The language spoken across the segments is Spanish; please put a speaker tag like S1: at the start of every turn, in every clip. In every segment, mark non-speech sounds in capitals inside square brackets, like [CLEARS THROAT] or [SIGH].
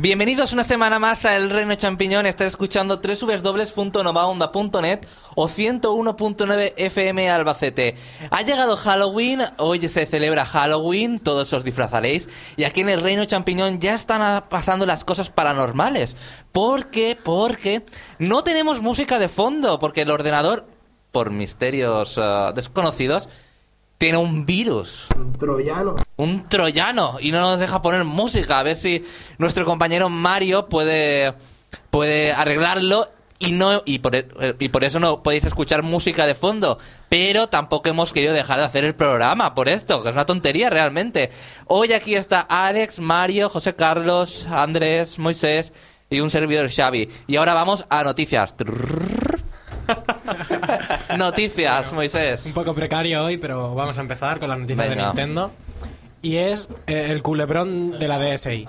S1: Bienvenidos una semana más a El Reino Champiñón. Estás escuchando www.novaonda.net o 101.9 FM Albacete. Ha llegado Halloween, hoy se celebra Halloween, todos os disfrazaréis. Y aquí en El Reino Champiñón ya están pasando las cosas paranormales. ¿Por qué? Porque no tenemos música de fondo, porque el ordenador, por misterios ah, desconocidos, tiene un virus.
S2: Un troyano.
S1: Un troyano. Y no nos deja poner música. A ver si nuestro compañero Mario puede, puede arreglarlo. Y, no, y, por, e- y por eso no podéis escuchar música de fondo. Pero tampoco hemos querido dejar de hacer el programa por esto, que es una tontería realmente. Hoy aquí está Alex, Mario, José Carlos, Andrés, Moisés y un servidor Xavi. Y ahora vamos a noticias. [LAUGHS] Noticias, Moisés.
S2: Un poco precario hoy, pero vamos a empezar con las noticias de. Nintendo. Y es eh, el culebrón de la DSi.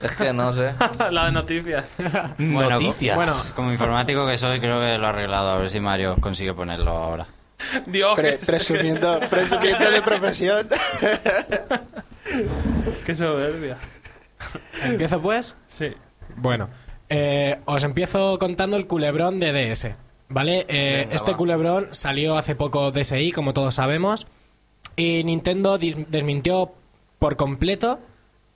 S1: Es que no sé. [LAUGHS]
S3: la de noticias.
S4: Bueno,
S1: Noticias.
S2: Bueno,
S4: Como informático que soy, creo que lo ha arreglado. A ver si Mario consigue ponerlo ahora.
S3: Dios,
S5: Pre- presumiendo, presumiendo de profesión. [LAUGHS]
S3: qué soberbia.
S2: ¿empiezo pues?
S3: Sí.
S2: Bueno, eh, os empiezo contando el culebrón de DS. ¿Vale? Eh,
S1: Venga,
S2: este
S1: va.
S2: culebrón salió hace poco DSi, como todos sabemos. Y Nintendo desmintió por completo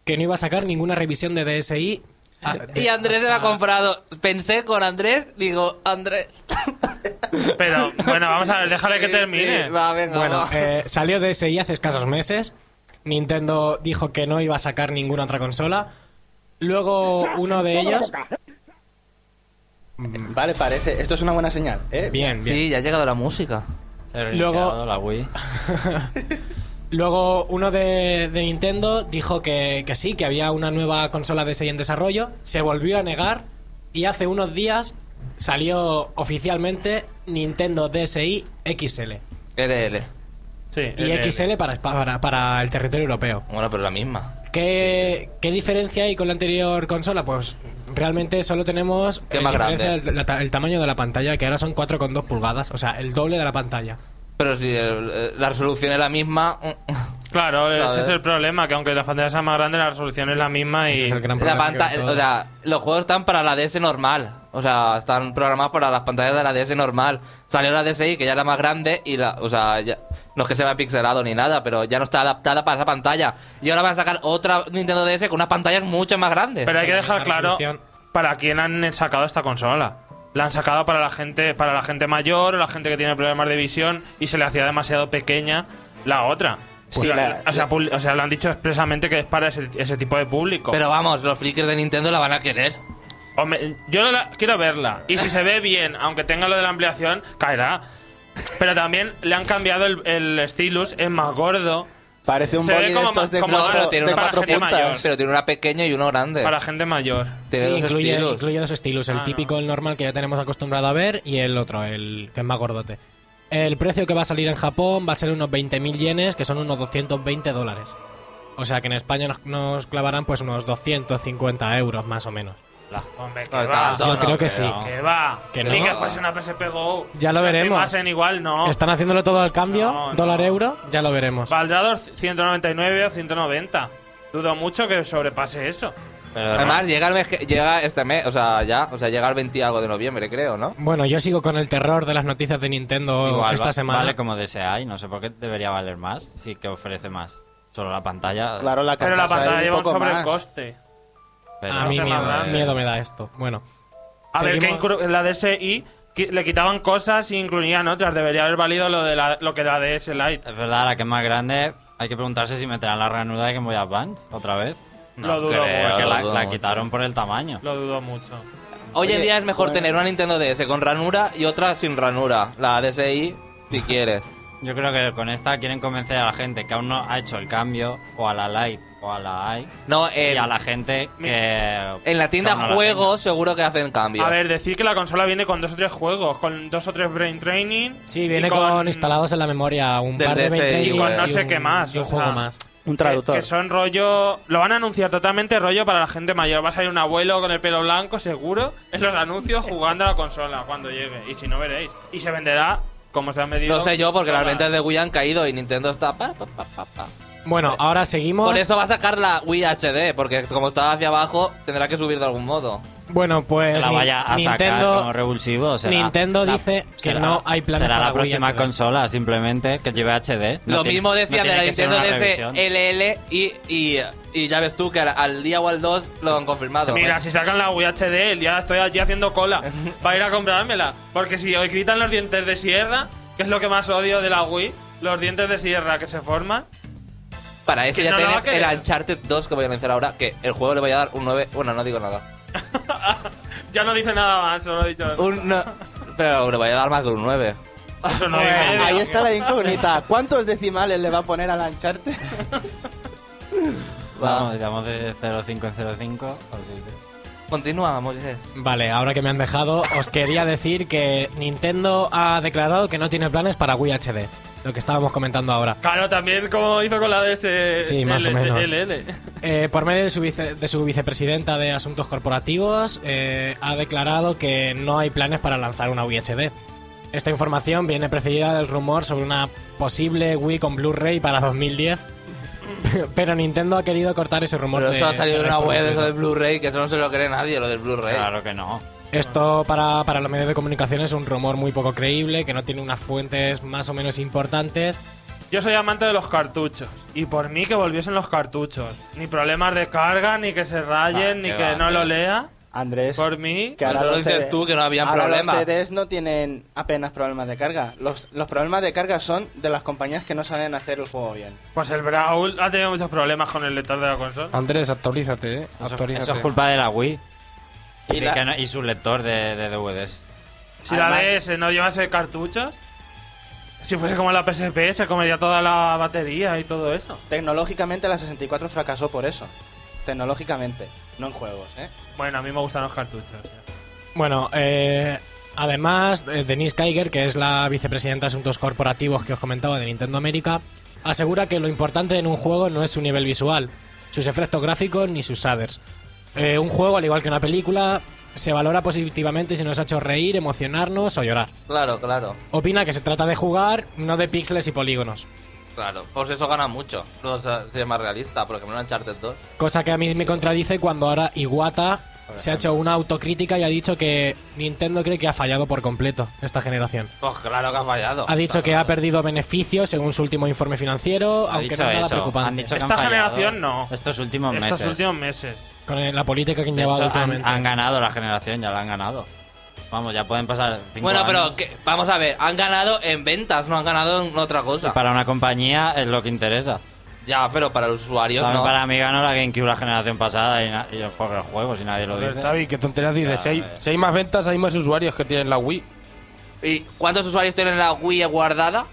S2: que no iba a sacar ninguna revisión de DSi. a- de-
S1: Y Andrés se la ha comprado. Pensé con Andrés, digo, Andrés. [LAUGHS]
S3: Pero, bueno, vamos a ver, déjale que termine.
S1: Sí, va, venga,
S2: Bueno,
S1: va.
S2: eh, salió DSi hace escasos meses. Nintendo dijo que no iba a sacar ninguna otra consola. Luego uno de ellos.
S5: Vale, parece. Esto es una buena señal, ¿eh?
S2: Bien, bien.
S1: Sí, ya ha llegado la música.
S2: Luego-
S4: la Wii. [LAUGHS]
S2: Luego uno de, de Nintendo dijo que, que sí, que había una nueva consola DSi en desarrollo. Se volvió a negar. Y hace unos días salió oficialmente Nintendo DSi XL.
S1: LL.
S3: Sí.
S2: Y XL para, para, para el territorio europeo.
S1: Bueno, pero la misma.
S2: ¿Qué, ¿Qué diferencia hay con la anterior consola? Pues realmente solo tenemos
S1: ¿Qué
S2: eh,
S1: más grande?
S2: el, la ta- el tamaño de la pantalla, que ahora son 4,2 pulgadas, o sea, el doble de la pantalla.
S1: Pero si el- eh, la resolución es la misma.
S3: Claro, ese es el problema, que aunque la pantalla sea más grande, la resolución es la misma y...
S2: Es el gran
S1: La pantalla, o sea, los juegos están para la DS normal. O sea, están programados para las pantallas de la DS normal. Salió la DSi, que ya era más grande, y la, o sea, ya- no es que se vea pixelado ni nada, pero ya no está adaptada para esa pantalla. Y ahora van a sacar otra Nintendo DS con unas pantallas mucho más grandes.
S3: Pero hay que dejar claro para quién han sacado esta consola. La han sacado para la gente, para la gente mayor o la gente que tiene problemas de visión y se le hacía demasiado pequeña la otra.
S5: Sí,
S3: La-
S5: la-
S3: o, sea, pul- o sea, lo han dicho expresamente que es para ese, ese tipo de público.
S1: Pero vamos, los frikis de Nintendo la van a querer.
S3: Hombre, yo no la- quiero verla. Y si se ve bien, aunque tenga lo de la ampliación, caerá. Pero también le han cambiado el, el stylus, es más gordo.
S5: Parece un
S3: Se ve
S5: body de
S3: como
S5: estos de,
S3: como
S5: cuatro,
S1: tiene
S5: de
S1: una
S5: cuatro
S3: gente
S5: puntas.
S3: mayor.
S1: Pero tiene una pequeña y uno grande.
S3: Para gente mayor.
S1: Tiene
S2: Sí,
S1: dos
S2: incluye,
S1: estilos.
S2: incluye dos estilos, el
S3: Ah,
S2: típico, el normal que ya tenemos acostumbrado a ver y el otro, el que es más gordote. El precio que va a salir en Japón va a ser unos 20.000 yenes, que son unos 220 dólares. O sea que en España nos, nos clavarán pues unos 250 euros más o menos.
S3: Hombre, que
S1: No,
S3: va.
S1: tanto,
S2: Yo
S1: no,
S2: creo que sí.
S3: Que va.
S2: Que
S3: Ni
S2: no.
S3: que fuese una PSP Go.
S2: Ya lo veremos.
S3: estimasen igual, no.
S2: Están haciéndolo todo al cambio,
S3: No, no.
S2: dólar-euro, ya lo veremos.
S3: Valdrá dos- 199 o 190. Dudo mucho que sobrepase eso.
S4: Pero
S1: Además, llega, el mes que- llega este mes, o sea, ya, o sea, llega el 20 y algo de noviembre, creo, ¿no?
S2: Bueno, yo sigo con el terror de las noticias de Nintendo
S4: igual
S2: esta
S4: va-
S2: semana.
S4: vale como DSi. No sé por qué debería valer más. Sí que ofrece más. Solo la pantalla.
S5: Claro, la
S3: Pero la pantalla lleva
S5: un
S3: sobrecoste.
S4: pero-
S2: A mí miedo, miedo me da esto. Bueno.
S3: A ver, que inclu- en la DSi qui- le quitaban cosas y incluían otras. Debería haber valido lo, de la, lo que la DS Lite.
S4: Es verdad, la que es más grande, hay que preguntarse si meterán la ranura de Game Boy Advance otra vez.
S3: Lo dudo
S1: creo.
S3: mucho.
S4: Porque la, quitaron por el tamaño.
S3: Lo dudo mucho.
S1: Hoy en
S5: Oye,
S1: día es mejor
S5: bueno.
S1: tener una Nintendo DS con ranura y otra sin ranura. La DSi, si quieres.
S4: Yo creo que con esta quieren convencer a la gente que aún no ha hecho el cambio, o a la Lite o a la i,
S1: No,
S4: y
S1: en,
S4: a la gente que.
S1: en la tienda
S4: no
S1: juegos seguro que hacen cambio.
S3: A ver, decir que la consola viene con dos o tres juegos, con dos o tres Brain Training.
S2: Sí, viene
S3: y
S2: con, instalados en la memoria un par de
S1: DSi,
S2: 20
S1: y con
S3: no sé
S2: un-
S3: qué más,
S2: y un
S3: o
S2: juego
S3: sea.
S2: más.
S5: Un
S3: Que,
S5: traductor.
S3: que son rollo. Lo van a anunciar totalmente rollo para la gente mayor. Va a salir un abuelo con el pelo blanco, seguro, en los anuncios jugando a la consola cuando llegue. Y si no veréis. Y se venderá como se ha medido.
S1: No sé yo, porque las ventas de Wii han caído y Nintendo está... pa, pa, pa, pa, pa.
S2: Bueno, ahora seguimos.
S1: Por eso va a sacar la Wii HD, porque como estaba hacia abajo, tendrá que subir de algún modo.
S2: Bueno, pues
S4: la vaya a sacar
S2: Nintendo,
S4: como revulsivo. será
S2: Nintendo
S4: la-
S2: dice que
S4: será-
S2: no hay planes
S4: Será
S2: para
S4: la
S2: Wii
S4: próxima
S2: HD.
S4: consola, simplemente, que lleve HD. No
S1: Lo
S4: tiene-
S1: mismo
S4: no
S1: decían de
S4: tiene
S1: la Nintendo DS. LL y, y, y ya ves tú que al, al día o al 2 lo han confirmado.
S3: Mira, si sacan la Wii HD, el día estoy allí haciendo cola para ir a comprármela. Porque si hoy quitan los dientes de sierra, que es lo que más odio de la Wii, los dientes de sierra que se forman.
S1: Para eso ya
S3: no
S1: tienes el. Uncharted 2 que voy a anunciar ahora, que el juego le voy a dar un 9. Bueno, no digo nada. [LAUGHS]
S3: Ya no dice nada más, solo he dicho
S1: Un no- pero le voy a dar más que un 9.
S3: eso. No y
S2: Bueno,
S3: medio.
S5: Ahí está la incógnita. ¿Cuántos decimales le va a poner al Uncharted?
S4: Vamos, digamos de 0.5 en 0.5.
S1: Continúa, Moisés.
S2: Vale, ahora que me han dejado, os quería decir que Nintendo ha declarado que no tiene planes para Wii HD. Lo que estábamos comentando ahora.
S3: Claro, también como hizo con la DS.
S2: Sí, más o menos.
S3: LL.
S2: Eh, por medio de su, vice- de su vicepresidenta de Asuntos Corporativos, eh, ha declarado que no hay planes para lanzar una Wii HD. Esta información viene precedida del rumor sobre una posible Wii con Blu-ray para 2010. [LAUGHS] Pero Nintendo ha querido cortar ese rumor.
S1: Pero
S2: de-
S1: eso ha salido de una
S2: de
S1: web de eso
S2: reproducido.
S1: de Blu-ray, que eso no se lo cree nadie, lo del Blu-ray.
S4: Claro que no.
S2: Esto para, para los medios de comunicación es un rumor muy poco creíble, que no tiene unas fuentes más o menos importantes.
S3: Yo soy amante de los cartuchos. Y por mí que volviesen los cartuchos. Ni problemas de carga, ni que se rayen,
S1: Ah,
S3: ni que
S1: va,
S3: no lo lea.
S5: Andrés,
S3: Por mí.
S5: que ahora
S1: lo
S5: los
S1: dices
S5: CD
S1: tú, que no habían
S5: ahora
S1: problema.
S5: Los CDs no tienen apenas problemas de carga. Los, los problemas de carga son de las compañías que no saben hacer el juego bien.
S3: Pues el Brawl ha tenido muchos problemas con el lector de la consola.
S6: Andrés, actualízate, ¿eh?
S4: Eso,
S6: Actualízate.
S4: eso es culpa de la Wii.
S5: Y la-
S4: su lector de, de DVDs.
S3: Si la
S5: Además-
S3: DS no llevase cartuchos, si fuese como la PSP, se comería toda la batería y todo eso.
S5: Tecnológicamente la 64 fracasó por eso. Tecnológicamente, no en juegos, ¿eh?
S3: Bueno, a mí me gustan los cartuchos.
S2: Bueno, eh, además, eh, Denise Kiger, que es la vicepresidenta de Asuntos Corporativos que os comentaba de Nintendo América, asegura que lo importante en un juego no es su nivel visual, sus efectos gráficos ni sus shaders. Eh, un juego, al igual que una película, se valora positivamente si nos ha hecho reír, emocionarnos o llorar.
S1: Claro, claro,
S2: Opina que se trata de jugar, no de píxeles y polígonos.
S1: claro. Por eso gana mucho. No se más realista, por ejemplo, en Uncharted 2.
S2: Cosa que a mí me contradice cuando ahora Iwata se ha hecho una autocrítica y ha dicho que Nintendo cree que ha fallado por completo esta generación.
S1: Pues claro que ha fallado.
S2: Ha dicho que ha perdido beneficios según su último informe financiero,
S4: Ha
S2: aunque no es nada preocupante.
S4: Han dicho que
S3: Esta
S4: han
S3: generación no.
S4: Estos últimos
S3: Estos
S4: meses.
S3: últimos meses.
S2: Con la política que han
S4: De
S2: llevado
S4: hecho, han, han ganado la generación, ya la han ganado. Vamos, ya pueden pasar cinco
S1: Bueno, pero
S4: años.
S1: que- vamos a ver, han ganado en ventas, no han ganado en otra
S4: Y
S1: cosa.
S4: para una compañía es lo que interesa.
S1: Ya, pero para los usuarios
S4: También
S1: no.
S4: para mí ganó la GameCube la generación pasada y, na- y yo juego el juego, si nadie lo
S6: Joder,
S4: dice.
S6: Xavi, ¿qué tonterías dices? Si hay,
S4: eh.
S6: si hay más ventas, hay más usuarios que tienen la Wii.
S1: ¿Y cuántos usuarios tienen la Wii guardada?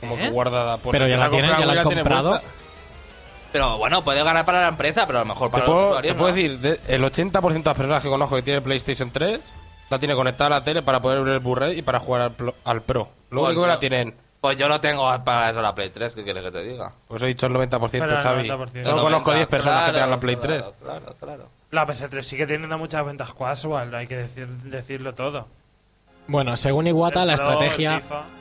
S6: Como
S1: ¿Eh?
S6: que guardada. Pues
S2: Pero
S6: el
S2: ya
S6: que
S2: la
S6: se ha
S2: tienen,
S6: comprado
S2: ya la han
S6: tiene
S2: comprado.
S6: puesta.
S1: Pero bueno, puede ganar para la empresa, pero a lo mejor
S6: Te
S1: para los
S6: puedo,
S1: usuarios
S6: te puedo
S1: no.
S6: decir, de- el 80% de las personas que conozco que tiene PlayStation 3 la tiene conectada a la tele para poder ver el Blu-ray y para jugar al, plo- al Pro. Lo
S1: Pues
S6: único que
S1: yo-
S6: la tienen,
S1: Pues yo no tengo para eso la Play 3, ¿qué quieres que te diga?
S6: pues he dicho el 90%,
S3: Pero el
S6: Xavi.
S3: 90%.
S6: No conozco 10 personas que
S1: Claro,
S6: tengan la Play 3.
S1: Claro, claro, claro.
S3: La PS3 sigue teniendo muchas ventas casual, hay que decir, decirlo todo.
S2: Bueno, según Iwata,
S3: El
S2: la
S3: Pro,
S2: estrategia...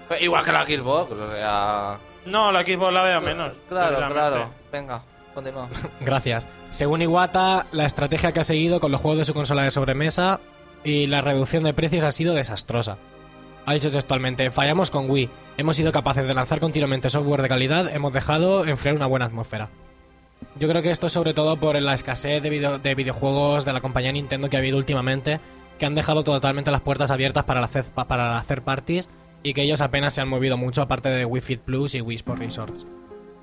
S1: Pero Igual que la Xbox, o sea...
S3: No, la Xbox la veo menos.
S1: Claro, claro. Venga, continúa. [LAUGHS]
S2: Gracias. Según Iwata, la estrategia que ha seguido con los juegos de su consola de sobremesa y la reducción de precios ha sido desastrosa. Ha dicho textualmente, fallamos con Wii, hemos sido capaces de lanzar continuamente software de calidad, hemos dejado enfriar una buena atmósfera. Yo creo que esto es sobre todo por la escasez de, video- de videojuegos de la compañía Nintendo que ha habido últimamente, que han dejado totalmente las puertas abiertas para, la hacer, para hacer parties y que ellos apenas se han movido mucho aparte de Wii Fit Plus y Wii Sport Resorts.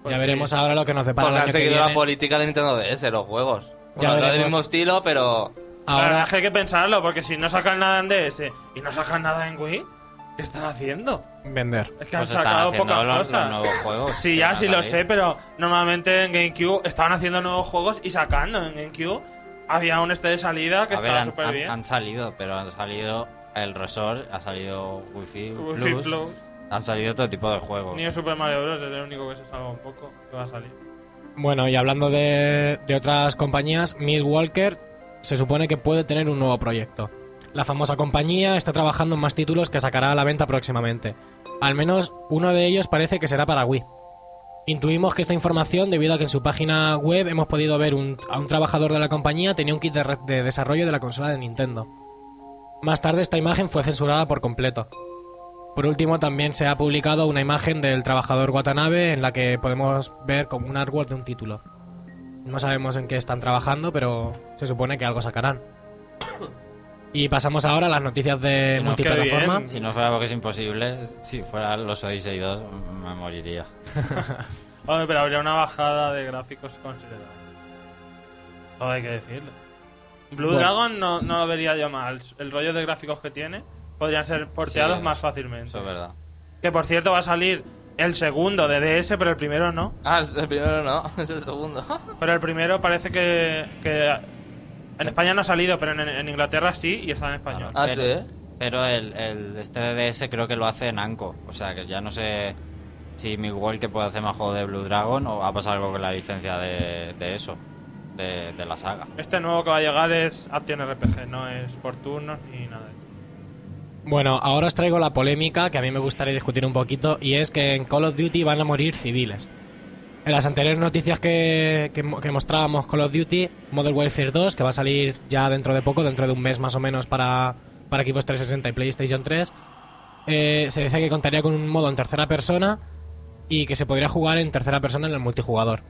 S3: Pues
S2: ya
S3: sí.
S2: veremos ahora lo que nos depara
S1: Porque
S2: el
S1: han
S2: año que
S1: seguido la política de Nintendo DS, los juegos.
S2: Ya
S1: Bueno, no del mismo estilo, pero...
S3: La
S2: Ahora,
S3: verdad es que hay que pensarlo, porque si no sacan nada en DS y no sacan nada en Wii, ¿qué están haciendo?
S2: vender.
S3: Es que
S4: Pues
S3: han
S4: están
S3: sacado
S4: haciendo
S3: pocas
S4: los, los
S3: cosas.
S4: nuevos juegos.
S3: Sí, ya sí lo sé, pero normalmente en GameCube estaban haciendo nuevos juegos y sacando. En GameCube había un este de salida que
S4: A
S3: estaba
S4: han,
S3: súper
S4: han-
S3: bien.
S4: han salido, pero han salido el Resort, ha salido Wi-Fi,
S3: Wi-Fi
S4: Plus,
S3: Plus.
S4: han salido todo tipo de juegos.
S3: Ni el Super Mario Bros. es el único que se salva un poco que va a salir.
S2: Bueno, y hablando de, de otras compañías, Miss Walker se supone que puede tener un nuevo proyecto. La famosa compañía está trabajando en más títulos que sacará a la venta próximamente. Al menos uno de ellos parece que será para Wii. Intuimos que esta información debido a que en su página web hemos podido ver un- a un trabajador de la compañía tenía un kit de desarrollo de la consola de Nintendo. Más tarde esta imagen fue censurada por completo. Por último, también se ha publicado una imagen del trabajador Watanabe en la que podemos ver como un artwork de un título. No sabemos en qué están trabajando, pero se supone que algo sacarán. Y pasamos ahora a las noticias de
S3: Si
S2: multiplataforma.
S4: Si no fuera porque es imposible, si fuera los Odyssey 2, me moriría. [LAUGHS]
S3: Hombre, pero habría una bajada de gráficos considerable. Todo hay que decirlo. Blue
S2: Bueno.
S3: Dragon no, no lo vería yo mal. El rollo de gráficos que tiene podrían ser porteados
S4: Sí,
S3: más fácilmente.
S4: Eso es verdad.
S3: Que por cierto va a salir el segundo de DS, pero el primero no.
S1: Ah, el primero no, [LAUGHS] es el segundo.
S3: Pero el primero parece que, que en España no ha salido, pero en, en Inglaterra sí y está en español.
S1: Ah,
S4: pero,
S1: sí.
S4: Pero el, el este DDS creo que lo hace Namco. O sea que ya no sé si Miguel que puede hacer más juego de Blue Dragon o ha pasado algo con la licencia de, de eso, de, de la saga.
S3: Este nuevo que va a llegar es Action RPG, no es por turnos ni nada de eso.
S2: Bueno, ahora os traigo la polémica que a mí me gustaría discutir un poquito y es que en Call of Duty van a morir civiles. En las anteriores noticias que, que, que mostrábamos Call of Duty, Modern Warfare 2, que va a salir ya dentro de poco, dentro de un mes más o menos para, para equipos 360 y PlayStation 3, eh, se dice que contaría con un modo en tercera persona y que se podría jugar en tercera persona en el multijugador.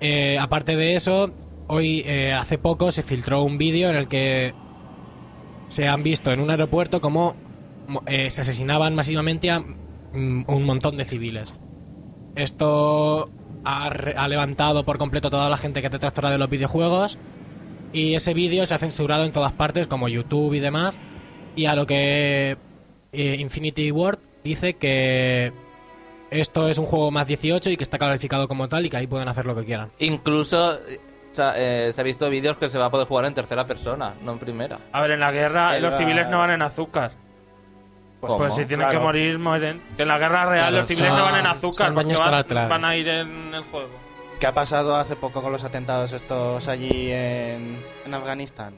S2: Eh, aparte de eso, hoy, eh, hace poco, se filtró un vídeo en el que se han visto en un aeropuerto como mo- eh, se asesinaban masivamente a mm, un montón de civiles. Esto ha, levantado por completo toda la gente que es detractora de los videojuegos y ese vídeo se ha censurado en todas partes como YouTube y demás y a lo que eh, Infinity Ward dice que esto es un juego más 18 y que está calificado como tal y que ahí pueden hacer lo que quieran.
S1: Incluso eh, sa- eh, se ha visto vídeos que se va a poder jugar en tercera persona, no en primera.
S3: A ver, en la guerra los civiles no van en azúcar.
S1: ¿Cómo?
S3: Pues si tienen
S5: Claro.
S3: que morir, mueren. Que en la guerra real
S2: Claro,
S3: los civiles
S2: son-
S3: no van en azúcar
S2: son
S3: porque
S2: daños
S3: van,
S2: colaterales.
S3: van a ir en el juego.
S5: ¿Qué ha pasado hace poco con los atentados estos allí en, en Afganistán?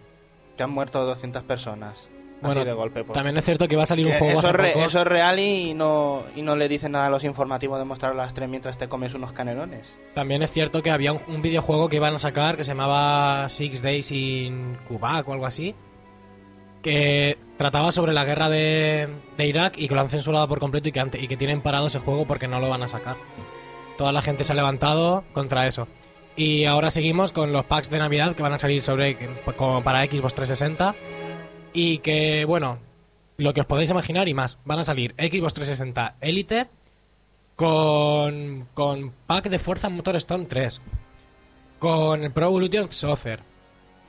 S5: Que han muerto 200 personas.
S2: Bueno,
S5: así de golpe. pues.
S2: También es cierto que va a salir un
S5: Que
S2: juego
S5: eso,
S2: hace
S5: re-
S2: poco-
S5: eso es real y no, y no le dicen nada a los informativos de mostrar a las 3 mientras te comes unos canelones.
S2: También es cierto que había un, un videojuego que iban a sacar que se llamaba Six Days in Quebec o algo así, que trataba sobre la guerra de, de Irak y que lo han censurado por completo y que, ante- y que tienen parado ese juego porque no lo van a sacar. Toda la gente se ha levantado contra eso. Y ahora seguimos con los packs de Navidad que van a salir sobre como para Xbox 360 y que, bueno, lo que os podéis imaginar y más, van a salir Xbox 360 Elite con, con pack de Forza Motorstone 3, con el Pro Evolution Soccer,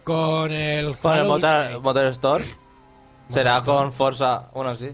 S2: con el
S1: Con el Motor, Motor Store. Será con Forza. Bueno, sí.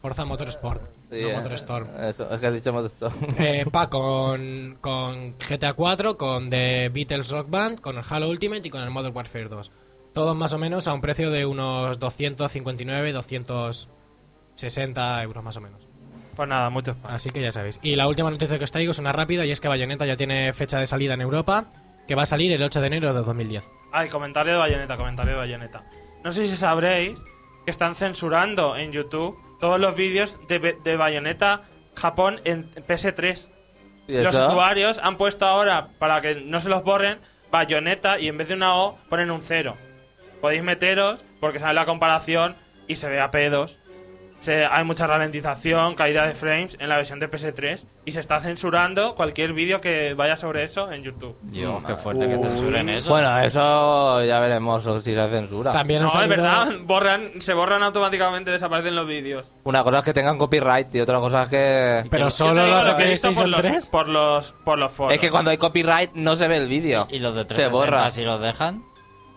S2: Forza Motorsport,
S1: Sí,
S2: no
S1: eh,
S2: Motorstorm.
S1: Eso, es que has dicho Motor Store.
S2: Eh, pack con, con GTA 4, con The Beatles Rock Band, con el Halo Ultimate y con el Modern Warfare 2. Todos más o menos a un precio de unos 259, 260 euros más o menos.
S3: Pues nada, muchos.
S2: Así que ya sabéis. Y la última noticia que os traigo es una rápida y es que Bayonetta ya tiene fecha de salida en Europa, que va a salir el 8 de enero de 2010.
S3: Ay, comentario de Bayonetta, comentario de Bayonetta. No sé si sabréis que están censurando en YouTube todos los vídeos de, de Bayonetta Japón en PS3.
S1: ¿Y
S3: Los usuarios han puesto ahora, para que no se los borren, Bayonetta y en vez de una O ponen un cero. Podéis meteros porque sale la comparación y se ve a pedos. Se- hay mucha ralentización, caída de frames en la versión de PS3 y se está censurando cualquier vídeo que vaya sobre eso en YouTube.
S4: Dios, qué fuerte que censuren eso.
S1: Bueno, eso ya veremos si se censura.
S2: También
S3: No, es
S2: salido-
S3: verdad, borran, se borran automáticamente, desaparecen los vídeos.
S1: Una cosa es que tengan copyright y otra cosa es que...
S2: Pero solo los de
S3: lo que he visto por
S2: PlayStation
S3: los,
S2: 3.
S3: por los, por los foros.
S1: Es que cuando hay copyright no se ve el vídeo.
S4: ¿Y los de
S1: Se
S4: 360
S1: borra.
S4: si los dejan?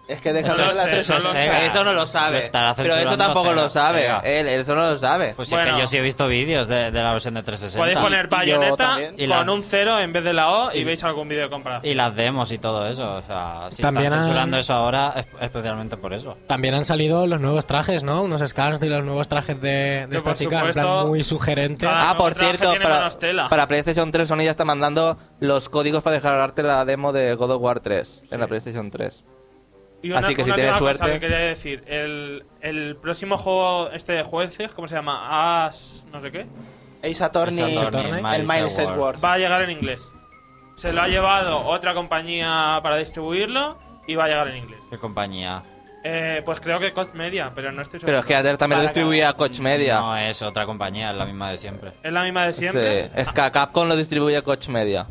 S5: Es que déjalo
S3: Eso
S5: en la
S3: es- eso
S5: 360.
S3: es Sega.
S1: Eso no lo sabe.
S4: Lo
S1: Pero eso tampoco
S4: Sega,
S1: lo sabe.
S4: Sega.
S1: Él, eso no lo sabe.
S4: Pues
S3: Bueno.
S4: es que yo sí he visto vídeos de, de la versión de 360.
S3: Podéis poner
S5: Y yo
S3: bayoneta.
S4: Y
S3: con
S4: la-
S3: un cero en vez de la O y, veis algún vídeo de comparación.
S4: Y las demos y todo eso. O sea, si
S2: También
S4: están
S2: han-
S4: censurando eso ahora, es- especialmente por eso.
S2: También han salido los nuevos trajes, ¿no? Unos scans de los nuevos trajes de, de esta chica, en plan muy sugerentes.
S1: Ah, por cierto, para, para PlayStation 3 Sony ya está mandando los códigos para descargarte la demo de God of War 3 en la PlayStation 3.
S3: Y una,
S1: Así que si
S3: una
S1: tienes
S3: última cosa
S1: suerte-
S3: que quería decir, el, el próximo juego este de jueces, ¿cómo se llama? As... no sé qué.
S5: Ace Attorney,
S4: Ace Attorney,
S5: el
S4: Miles. Edgeworth.
S3: Va a llegar en inglés. Se lo ha llevado otra compañía para distribuirlo y va a llegar en inglés.
S4: ¿Qué compañía?
S3: Eh, pues creo que Cost Media, pero no estoy seguro.
S1: Pero es que ayer también lo distribuía Coach Media.
S4: No es otra compañía, es la misma de siempre.
S3: Es la misma de siempre.
S1: Sí, es que Capcom lo distribuye Coach Media.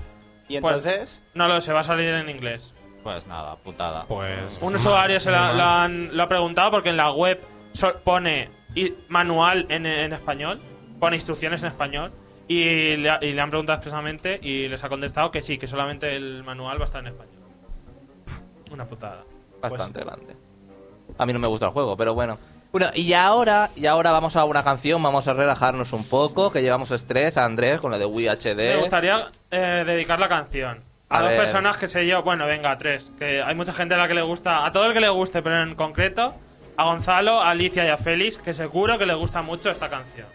S5: Y
S3: Pues-
S5: entonces,
S3: No lo sé, va a salir en inglés.
S4: Pues nada, putada.
S2: Pues.
S3: Un usuario se la- lo, han- lo ha preguntado porque en la web so- pone i- manual en, en español, pone instrucciones en español y le, ha- y le han preguntado expresamente y les ha contestado que sí, que solamente el manual va a estar en español. Una putada.
S1: Bastante grande. A mí no me gusta el juego, pero bueno. Bueno, y ahora, y ahora vamos a una canción, vamos a relajarnos un poco, que llevamos estrés a Andrés con la de Wii HD.
S3: Me gustaría eh, dedicar la canción a,
S1: A
S3: dos
S1: ver.
S3: personas que sé yo, bueno, venga, a tres, que hay mucha gente a la que le gusta, a todo el que le guste, pero en concreto a Gonzalo, a Alicia y a Félix, que seguro que les gusta mucho esta canción.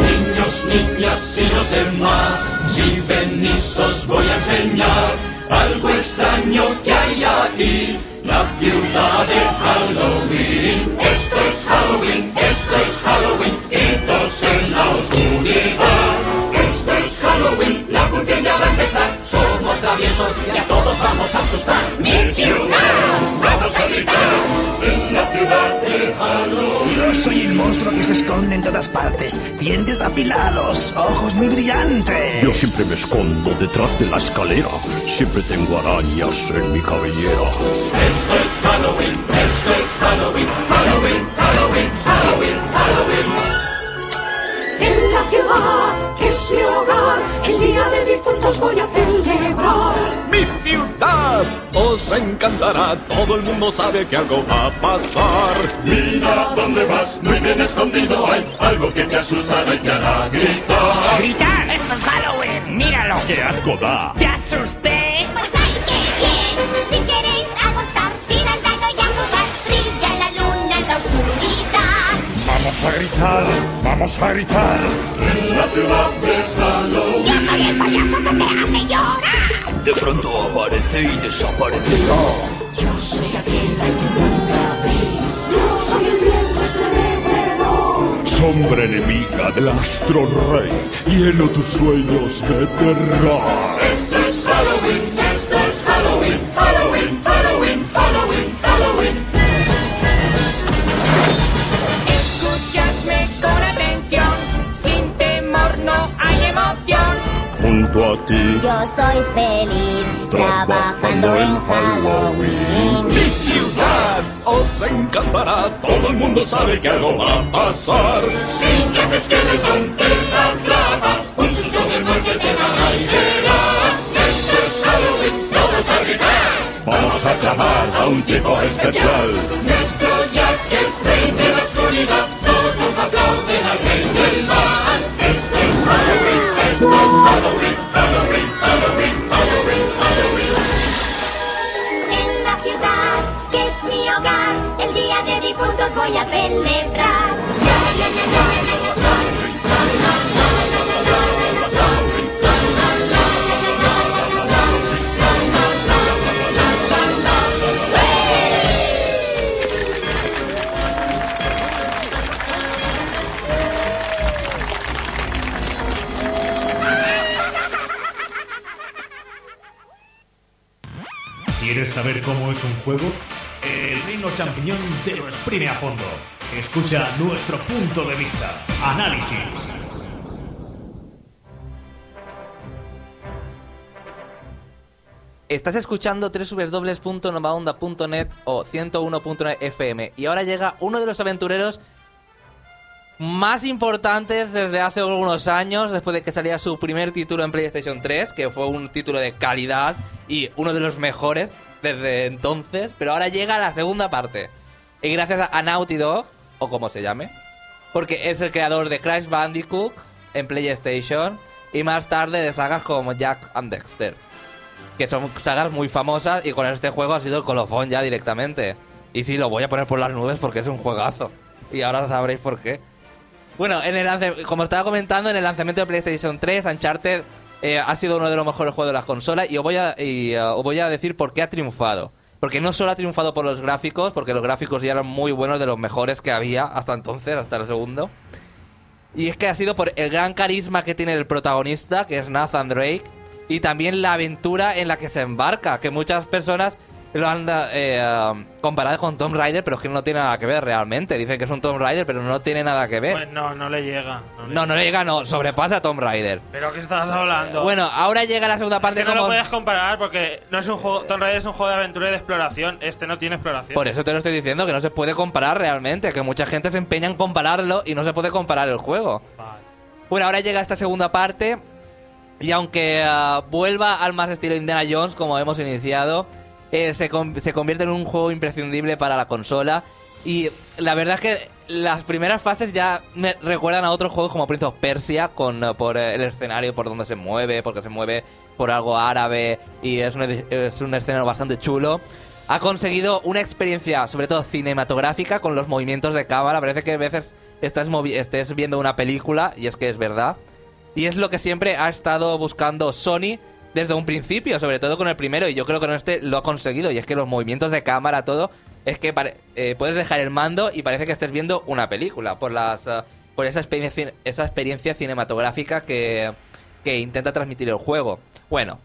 S7: Niños, niñas y los demás, si venís os voy a enseñar algo extraño que hay aquí, la ciudad de Halloween. Esto es Halloween, esto es Halloween, gritos en la oscuridad. Esto es Halloween, la función ya va a empezar, somos traviesos y a todos vamos a asustar. ¡Mi ciudad! Vamos a gritar en la ciudad de Halloween.
S8: Yo soy el monstruo que se esconde en todas partes. Dientes apilados, ojos muy brillantes.
S9: Yo siempre me escondo detrás de la escalera. Siempre tengo arañas en mi cabellera.
S7: Esto es Halloween, esto es Halloween, Halloween, Halloween, Halloween, Halloween. En la ciudad, que es mi hogar, el día de difuntos voy a celebrar.
S9: ¡Mi ciudad! Os encantará. Todo el mundo sabe que algo va a pasar.
S7: Mira dónde vas, muy bien escondido hay algo que te asustará y te hará gritar.
S8: ¡Gritar! ¡Esto es Halloween! ¡Míralo!
S9: ¡Qué asco da!
S8: ¡Te asusté!
S9: Vamos a gritar, vamos a gritar.
S7: En la ciudad de Halloween.
S10: Yo soy el payaso que te hace llorar.
S9: De pronto aparece y desaparecerá.
S7: Yo soy aquel al que nunca veis. Yo soy el viento estremecedor.
S9: Sombra enemiga del astro rey. Lleno tus sueños de terror. Ti.
S10: Yo soy feliz trabajando en Halloween.
S9: Mi ciudad os encantará. Todo el mundo sabe que algo va a pasar.
S7: Sin que te Skeleton te la clava, un susto de muerte te dará y verás. Esto es Halloween, todos a gritar.
S9: Vamos a clamar a un tipo especial.
S7: Nuestro Jack es rey de la oscuridad, todos aplauden al rey del mal. Esto es Halloween, es Halloween, Halloween, Halloween, Halloween, Halloween.
S10: En la ciudad, que es mi hogar, el día de difuntos voy a celebrar.
S11: ¿Quieres saber cómo es un juego? El Reino Champiñón te lo exprime a fondo. Escucha nuestro punto de vista. Análisis.
S1: Estás escuchando www.novaonda.net o 101.net FM y ahora llega uno de los aventureros más importantes desde hace algunos años, después de que salía su primer título en PlayStation 3, que fue un título de calidad y uno de los mejores desde entonces, pero ahora llega la segunda parte. Y gracias a Naughty Dog, o como se llame, porque es el creador de Crash Bandicoot en PlayStation y más tarde de sagas como Jack and Dexter que son sagas muy famosas y con este juego ha sido el colofón ya directamente. Y sí, lo voy a poner por las nubes porque es un juegazo. Y ahora sabréis por qué. Bueno, en el como estaba comentando, en el lanzamiento de PlayStation 3, Uncharted eh, ha sido uno de los mejores juegos de las consolas y os voy a, eh, os voy a decir por qué ha triunfado. Porque no solo ha triunfado por los gráficos, porque los gráficos ya eran muy buenos, de los mejores que había hasta entonces, hasta el segundo. Y es que ha sido por el gran carisma que tiene el protagonista, que es Nathan Drake, y también la aventura en la que se embarca, que muchas personas lo han eh, um, comparado con Tomb Raider, pero es que no tiene nada que ver realmente. Dicen que es un Tomb Raider, pero no tiene nada que ver.
S3: Pues no, no le llega. No le-
S1: No, no le llega, no, sobrepasa a Tomb Raider.
S3: ¿Pero qué estás hablando?
S1: Bueno, ahora llega la segunda parte
S3: que no lo puedes comparar porque no es un juego. Tomb Raider es un juego de aventura y de exploración. Este no tiene exploración.
S1: Por eso te lo estoy diciendo, que no se puede comparar realmente, que mucha gente se empeña en compararlo y no se puede comparar el juego. Bueno, ahora llega esta segunda parte y aunque ah, vuelva al más estilo Indiana Jones, como hemos iniciado, eh, se, se convierte en un juego imprescindible para la consola. Y la verdad es que las primeras fases ya me recuerdan a otros juegos como Prince of Persia, con, eh, por eh, el escenario, por donde se mueve, porque se mueve por algo árabe y es un, es un escenario bastante chulo. Ha conseguido una experiencia, sobre todo cinematográfica, con los movimientos de cámara. Parece que a veces estás estés viendo una película, y es que es verdad. Y es lo que siempre ha estado buscando Sony desde un principio, sobre todo con el primero, y yo creo que con este lo ha conseguido. Y es que los movimientos de cámara, todo, es que eh, puedes dejar el mando y parece que estés viendo una película por las ah, por esa experiencia, esa experiencia cinematográfica que, que intenta transmitir el juego. Bueno,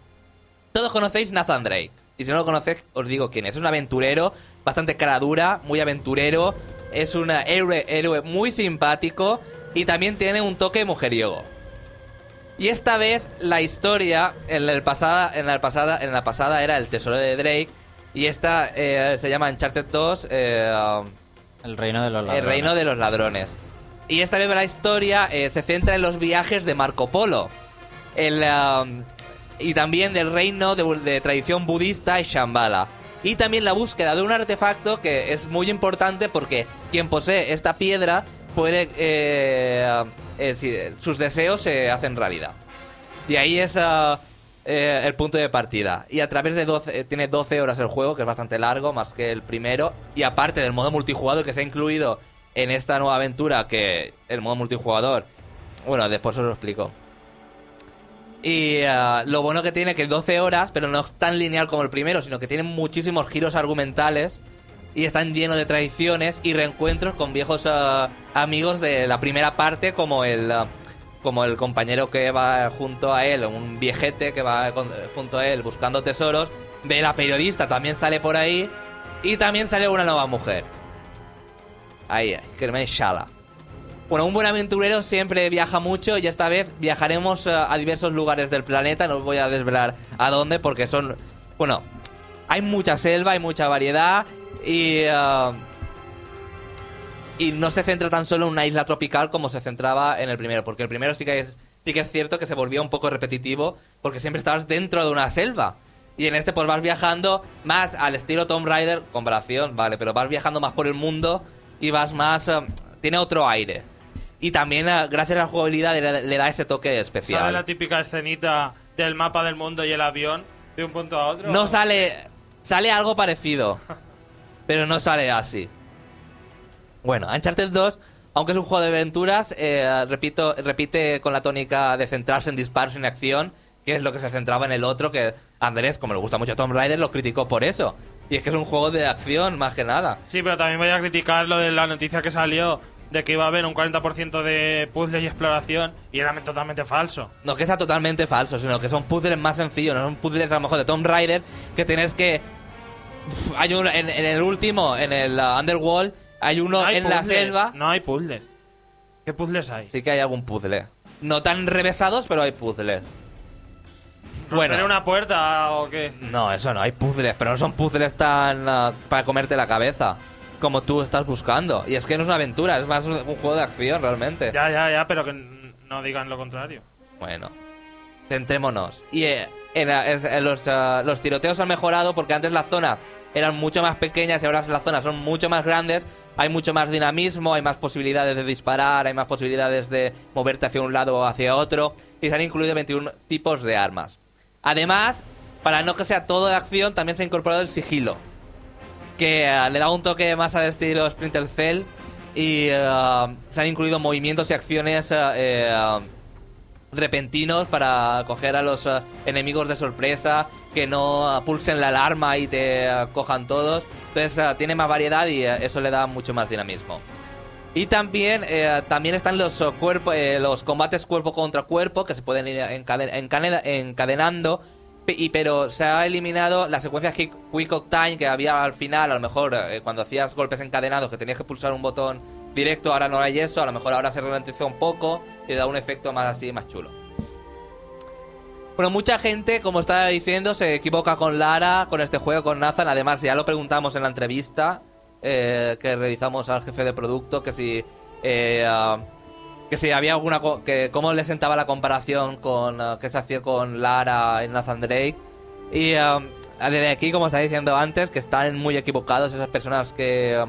S1: todos conocéis Nathan Drake. Y si no lo conocéis, os digo quién es. Es un aventurero, bastante cara dura, muy aventurero. Es un héroe, héroe muy simpático y también tiene un toque mujeriego. Y esta vez la historia en la pasada, en la pasada, en la pasada era el tesoro de Drake y esta eh, se llama Uncharted 2 eh,
S4: El reino de los ladrones.
S1: el reino de los ladrones. Y esta vez la historia eh, se centra en los viajes de Marco Polo. El, um, y también del reino de, de tradición budista y Shambhala. Y también la búsqueda de un artefacto que es muy importante porque quien posee esta piedra puede... eh, sus deseos se hacen realidad. Y ahí es ah, eh, el punto de partida. Y a través de 12, eh, tiene 12 horas el juego, que es bastante largo, más que el primero. Y aparte del modo multijugador que se ha incluido en esta nueva aventura, que el modo multijugador, bueno, después os lo explico. Y ah, lo bueno que tiene que 12 horas, pero no es tan lineal como el primero, sino que tiene muchísimos giros argumentales y están llenos de tradiciones y reencuentros con viejos ah, amigos de la primera parte, como el ah, como el compañero que va junto a él, un viejete que va junto a él buscando tesoros, de la periodista también sale por ahí y también sale una nueva mujer. Ahí, Kermen Shala. Bueno, un buen aventurero siempre viaja mucho y esta vez viajaremos eh, a diversos lugares del planeta. No os voy a desvelar a dónde porque son... Bueno, hay mucha selva, hay mucha variedad y... eh, y no se centra tan solo en una isla tropical como se centraba en el primero. Porque el primero sí que es, sí que es cierto que se volvía un poco repetitivo porque siempre estabas dentro de una selva. Y en este pues vas viajando más al estilo Tomb Raider, comparación, vale, pero vas viajando más por el mundo y vas más... eh, tiene otro aire. Y también eh, gracias a la jugabilidad le, le da ese toque
S3: ¿Sabe
S1: especial.
S3: la típica escenita del mapa del mundo y el avión de un punto a otro?
S1: No sale. Sale algo parecido. [LAUGHS] Pero no sale así. Bueno, Uncharted 2, aunque es un juego de aventuras, eh, repito, repite con la tónica de centrarse en disparos y en acción, que es lo que se centraba en el otro, que Andrés, como le gusta mucho Tomb Raider, lo criticó por eso. Y es que es un juego de acción, más que nada.
S3: Sí, pero también voy a criticar lo de la noticia que salió de que iba a haber un 40% de puzzles y exploración y era totalmente falso.
S1: No que sea totalmente falso, sino que son puzzles más sencillos, no son puzzles a lo mejor de Tomb Raider que tienes que... Hay un, en, en el último, en el uh, Underworld, hay uno
S3: No hay
S1: en la selva.
S3: No hay puzzles. ¿Qué puzzles hay?
S1: Sí que hay algún puzzle. No tan revesados, pero hay puzzles. Bueno.
S3: ¿Romper una puerta o qué?
S1: No, eso no, hay puzzles, pero no son puzzles tan ah, para comerte la cabeza como tú estás buscando. Y es que no es una aventura, es más un juego de acción realmente.
S3: Ya, ya, ya, pero que no digan lo contrario.
S1: Bueno, centrémonos. Y eh, en los, ah, los tiroteos han mejorado porque antes las zonas eran mucho más pequeñas y ahora las zonas son mucho más grandes. Hay mucho más dinamismo, hay más posibilidades de disparar, hay más posibilidades de moverte hacia un lado o hacia otro. Y se han incluido 21 tipos de armas. Además, para no que sea todo de acción, también se ha incorporado el sigilo. Que eh, le da un toque más al estilo Splinter Cell. Y eh, se han incluido movimientos y acciones eh, eh, repentinos para coger a los eh, enemigos de sorpresa, que no pulsen la alarma y te cojan todos. Entonces eh, tiene más variedad y eh, eso le da mucho más dinamismo. Y también, también están los, cuerpo, los combates cuerpo contra cuerpo que se pueden ir encaden- encadenando. Y, pero se ha eliminado las secuencias Quick, of Time que había al final, a lo mejor cuando hacías golpes encadenados que tenías que pulsar un botón directo, ahora no hay eso, a lo mejor ahora se ralentiza un poco y da un efecto más así, más chulo. Bueno, mucha gente, como estaba diciendo, se equivoca con Lara, con este juego, con Nathan. Además, ya lo preguntamos en la entrevista eh, que realizamos al jefe de producto, que si eh, ah, que si había alguna co- que cómo le sentaba la comparación con ah, que se hacía con Lara en Nathan Drake. Y ah, desde aquí, como estaba diciendo antes, que están muy equivocados esas personas que,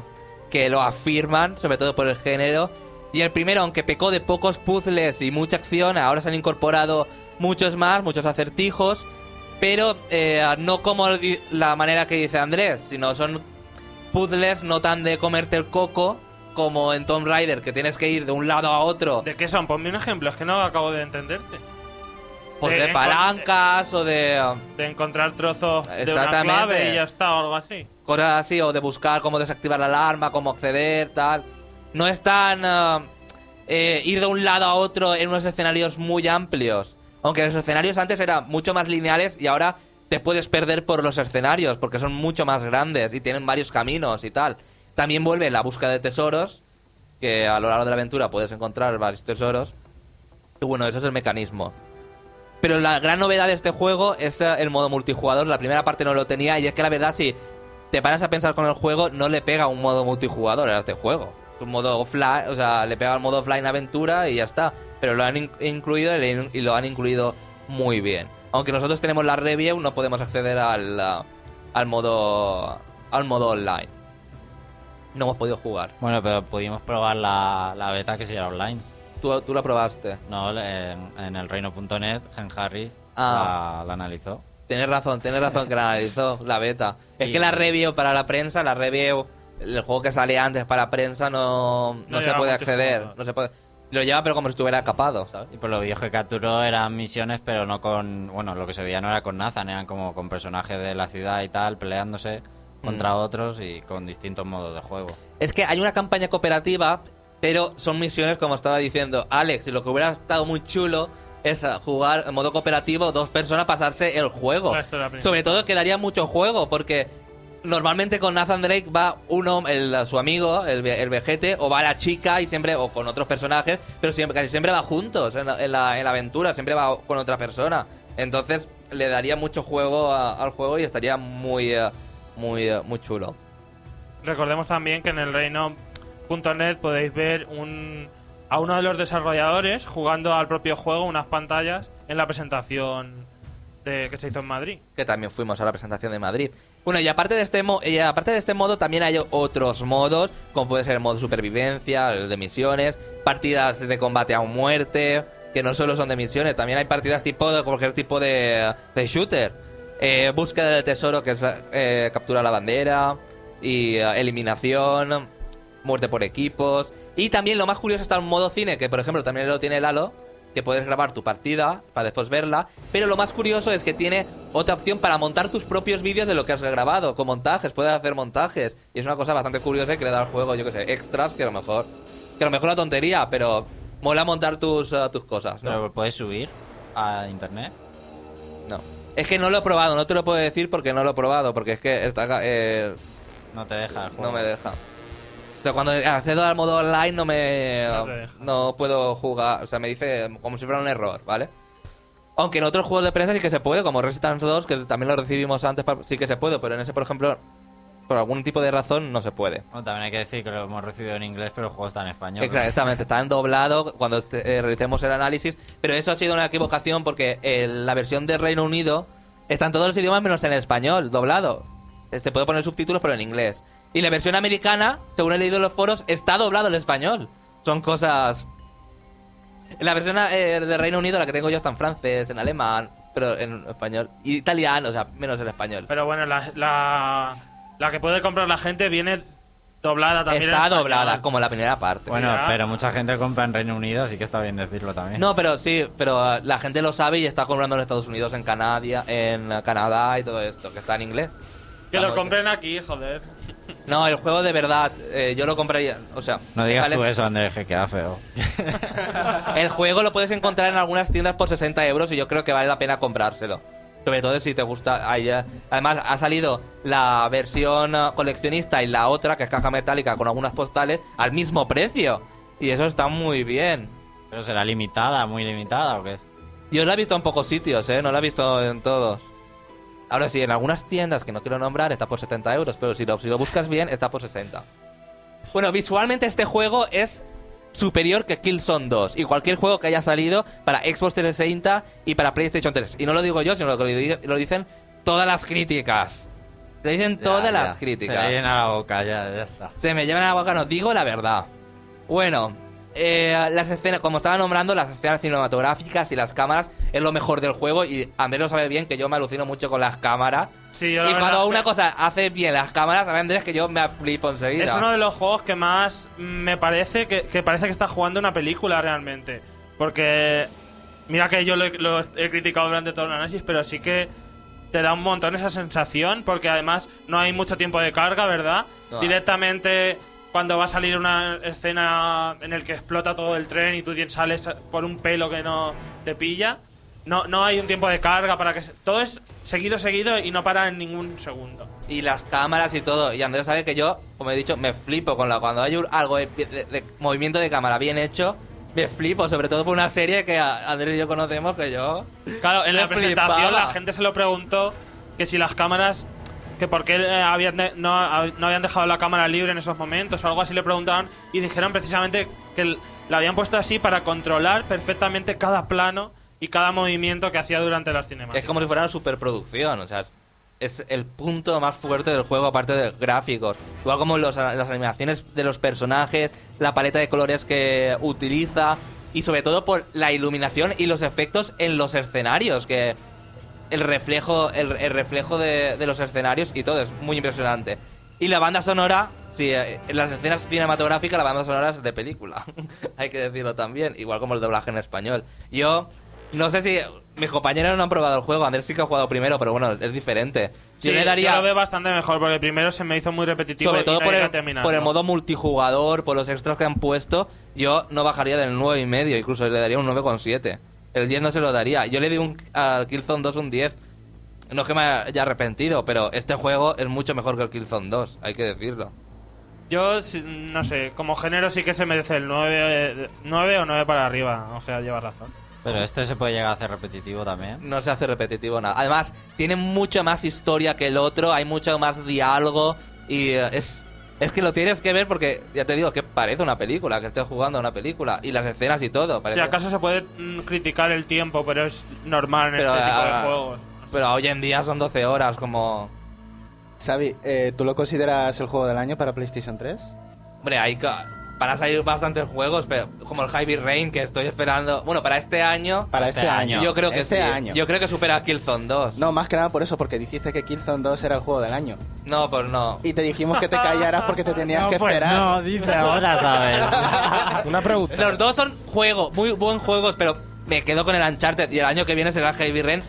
S1: que lo afirman, sobre todo por el género. Y el primero, aunque pecó de pocos puzzles y mucha acción, ahora se han incorporado muchos más, muchos acertijos, pero eh, no como la manera que dice Andrés, sino son puzzles no tan de comerte el coco como en Tomb Raider, que tienes que ir de un lado a otro,
S3: ¿De qué son? Ponme un ejemplo, es que no acabo de entenderte.
S1: pues
S3: de
S1: palancas o de
S3: De encontrar trozos de una clave y ya está, o algo así.
S1: Cosas así, o de buscar cómo desactivar la alarma, cómo acceder, tal. No es tan uh, eh, ir de un lado a otro en unos escenarios muy amplios. Aunque los escenarios antes eran mucho más lineales y ahora te puedes perder por los escenarios porque son mucho más grandes y tienen varios caminos y tal. También vuelve la búsqueda de tesoros, que a lo largo de la aventura puedes encontrar varios tesoros. Y bueno, eso es el mecanismo. Pero la gran novedad de este juego es eh, el modo multijugador. La primera parte no lo tenía y es que la verdad si te paras a pensar con el juego no le pega un modo multijugador a este juego. Un modo offline, o sea, le pega al modo offline aventura y ya está. Pero lo han in- incluido y lo han incluido muy bien. Aunque nosotros tenemos la review, no podemos acceder al, al modo al modo online. No hemos podido jugar.
S4: Bueno, pero pudimos probar la, la beta que sí era online.
S1: Tú, tú la probaste.
S4: No, en, en el reino.net, Gen Harris
S1: Ah.
S4: la, la analizó.
S1: Tienes razón, tienes razón que la analizó la beta. Es
S4: Y-
S1: que la review para la prensa, la review, el juego que sale antes para prensa no, no,
S3: No
S1: se puede acceder. No se puede. Lo lleva pero como si estuviera capado, ¿sabes?
S4: Y por los vídeos que capturó eran misiones, pero no con. Bueno, lo que se veía no era con Nathan, eran como con personajes de la ciudad y tal, peleándose contra
S1: Mm.
S4: otros y con distintos modos de juego.
S1: Es que hay una campaña cooperativa, pero son misiones como estaba diciendo Alex. Y lo que hubiera estado muy chulo es jugar en modo cooperativo, dos personas, pasarse el juego. Sobre todo quedaría mucho juego, porque normalmente con Nathan Drake va uno, el, su amigo, el, el vejete, o va la chica y siempre, o con otros personajes, pero siempre, casi siempre va juntos en la, en la- en la aventura, siempre va con otra persona. Entonces le daría mucho juego a- al juego y estaría muy, eh, muy, eh, muy chulo.
S3: Recordemos también que en el reino.net podéis ver un, a uno de los desarrolladores jugando al propio juego unas pantallas en la presentación de, que se hizo en Madrid.
S1: que también fuimos a la presentación de Madrid. Bueno, y aparte de este y aparte de este modo también hay otros modos, como puede ser el modo supervivencia, el de misiones, partidas de combate a muerte, que no solo son de misiones, también hay partidas tipo de cualquier tipo de, de shooter. Eh, búsqueda del tesoro, que es eh, captura la bandera, y eh, eliminación, muerte por equipos. Y también lo más curioso está el modo cine, que por ejemplo también lo tiene el Halo, que puedes grabar tu partida para después verla. Pero lo más curioso es que tiene otra opción para montar tus propios vídeos de lo que has grabado, con montajes, puedes hacer montajes. Y es una cosa bastante curiosa y que le da al juego, yo que sé, extras, que a lo mejor. Que a lo mejor una tontería, pero mola montar tus, eh, tus cosas, ¿no?
S4: Pero puedes subir a internet.
S1: No. Es que no lo he probado, no te lo puedo decir porque no lo he probado, porque es que está, eh,
S4: No te deja el juego.
S1: no me deja. O sea, cuando accedo al modo online no me...
S3: No
S1: puedo jugar, o sea, me dice como si fuera un error, ¿vale? Aunque en otros juegos de prensa sí que se puede, como Resistance 2, que también lo recibimos antes, sí que se puede, pero en ese, por ejemplo, por algún tipo de razón no se puede.
S4: Bueno, también hay que decir que lo hemos recibido en inglés, pero el juego está en español.
S1: Exactamente, está en doblado cuando este- eh, realicemos el análisis, pero eso ha sido una equivocación porque eh, la versión de Reino Unido está en todos los idiomas menos en español, doblado. Eh, Se puede poner subtítulos pero en inglés. Y la versión americana, según he leído en los foros, está doblado en español. Son cosas... La versión eh, de Reino Unido, la que tengo yo, está en francés, en alemán, pero en español. Y italiano, o sea, menos en español.
S3: Pero bueno, la, la, la que puede comprar la gente viene Doblada también.
S1: Está doblada, como la primera parte.
S4: Bueno, pero mucha gente compra en Reino Unido, así que está bien decirlo también.
S1: No, pero sí, pero uh, la gente lo sabe y está comprando en Estados Unidos, en Canadá, en Canadá y todo esto, que está en inglés.
S3: Que lo compren aquí, joder.
S1: No, el juego de verdad, eh, yo lo compraría, o sea...
S4: No digas tú eso, Andrés, que queda feo. [LAUGHS]
S1: El juego lo puedes encontrar en algunas tiendas por 60 euros y yo creo que vale la pena comprárselo. Sobre todo si te gusta. ahí, eh, Además, ha salido la versión eh, coleccionista y la otra, que es caja metálica con algunas postales, al mismo precio. Y eso está muy bien.
S4: ¿Pero será limitada, muy limitada o qué?
S1: Yo la he visto en pocos sitios, ¿eh? No la he visto en todos. Ahora sí, en algunas tiendas que no quiero nombrar está por 70 euros, pero si lo, si lo buscas bien está por 60. Bueno, visualmente este juego es superior que Killzone 2 y cualquier juego que haya salido para Xbox 360 y para PlayStation 3. Y no lo digo yo, sino que lo, lo dicen todas las críticas. Lo dicen todas
S4: Ya,
S1: las críticas.
S4: Se le llena la boca, ya, ya está.
S1: Se me llevan a la boca, no digo la verdad. Bueno, eh, las escenas, como estaba nombrando, las escenas cinematográficas y las cámaras es lo mejor del juego. Y Andrés lo sabe bien que yo me alucino mucho con las cámaras.
S3: Sí, yo la
S1: y cuando una cosa hace bien las cámaras, sabe Andrés que yo me flipo enseguida.
S3: Es uno de los juegos que más me parece que, que parece que está jugando una película realmente. Porque mira que yo lo, he- lo he criticado durante todo el análisis, pero sí que te da un montón esa sensación, porque además no hay mucho tiempo de carga, ¿verdad?
S1: No.
S3: Directamente cuando va a salir una escena en el que explota todo el tren y tú sales por un pelo que no te pilla, no, no hay un tiempo de carga para que... se- todo es seguido, seguido y no para en ningún segundo.
S1: Y las cámaras y todo. Y Andrés sabe que yo, como he dicho, me flipo con la cuando hay un- algo de, de- de movimiento de cámara bien hecho. Me flipo, sobre todo por una serie que a- Andrés y yo conocemos que yo.
S3: Claro, en la
S1: Me
S3: presentación
S1: flipaba.
S3: la gente se lo preguntó que si las cámaras que por qué eh, habían de- no, hab- no habían dejado la cámara libre en esos momentos o algo así le preguntaban y dijeron precisamente que l- la habían puesto así para controlar perfectamente cada plano y cada movimiento que hacía durante las cinemáticas.
S1: Es como si fuera una superproducción, o sea, es- el punto más fuerte del juego, aparte de gráficos. Igual como los- las animaciones de los personajes, la paleta de colores que utiliza, y sobre todo por la iluminación y los efectos en los escenarios, que el reflejo, el, el reflejo de, de los escenarios y todo es muy impresionante. Y la banda sonora, sí, eh, en las escenas cinematográficas la banda sonora es de película, [LAUGHS] hay que decirlo también, igual como el doblaje en español. Yo no sé si mis compañeros no han probado el juego, Andrés sí que ha jugado primero, pero bueno, es diferente.
S3: Sí,
S1: yo le daría
S3: lo veo bastante mejor porque primero se me hizo muy repetitivo
S1: sobre todo por el, modo multijugador, por los extras que han puesto, yo no bajaría del 9,5, y medio, incluso le daría un 9,7. El 10 no se lo daría. Yo le di un, al Killzone 2 un 10. No es que me haya arrepentido, pero este juego es mucho mejor que el Killzone 2, hay que decirlo.
S3: Yo, no sé, como género sí que se merece el 9, 9 o 9 para arriba, o sea, llevas razón.
S4: Pero este se puede llegar a hacer repetitivo también.
S1: No se hace repetitivo nada. Además, tiene mucha más historia que el otro, hay mucho más diálogo y eh, es... Es que lo tienes que ver porque, ya te digo, que parece una película, que estés jugando a una película. Y las escenas y todo.
S3: Si
S1: Parece...
S3: acaso se puede mm, criticar el tiempo, pero es normal en
S1: Pero,
S3: este tipo de juegos.
S1: Pero hoy en día son 12 horas, como...
S5: Xavi, eh, ¿tú lo consideras el juego del año para PlayStation 3?
S1: Hombre, hay ca- van a salir bastantes juegos, pero como el Heavy Rain, que estoy esperando... Bueno, para este año...
S5: Para este, año.
S1: Yo creo que
S5: este
S1: sí.
S5: año.
S1: Yo creo que supera a Killzone 2.
S5: No, más que nada por eso, porque dijiste que Killzone 2 era el juego del año.
S1: No, pues no.
S5: Y te dijimos que te callaras porque te tenías
S4: No,
S5: que
S4: pues
S5: esperar.
S4: no, dice ahora, ¿sabes? [LAUGHS]
S6: Una pregunta.
S1: Los dos son juegos, muy buen juegos, pero me quedo con el Uncharted y el año que viene será Heavy Rain.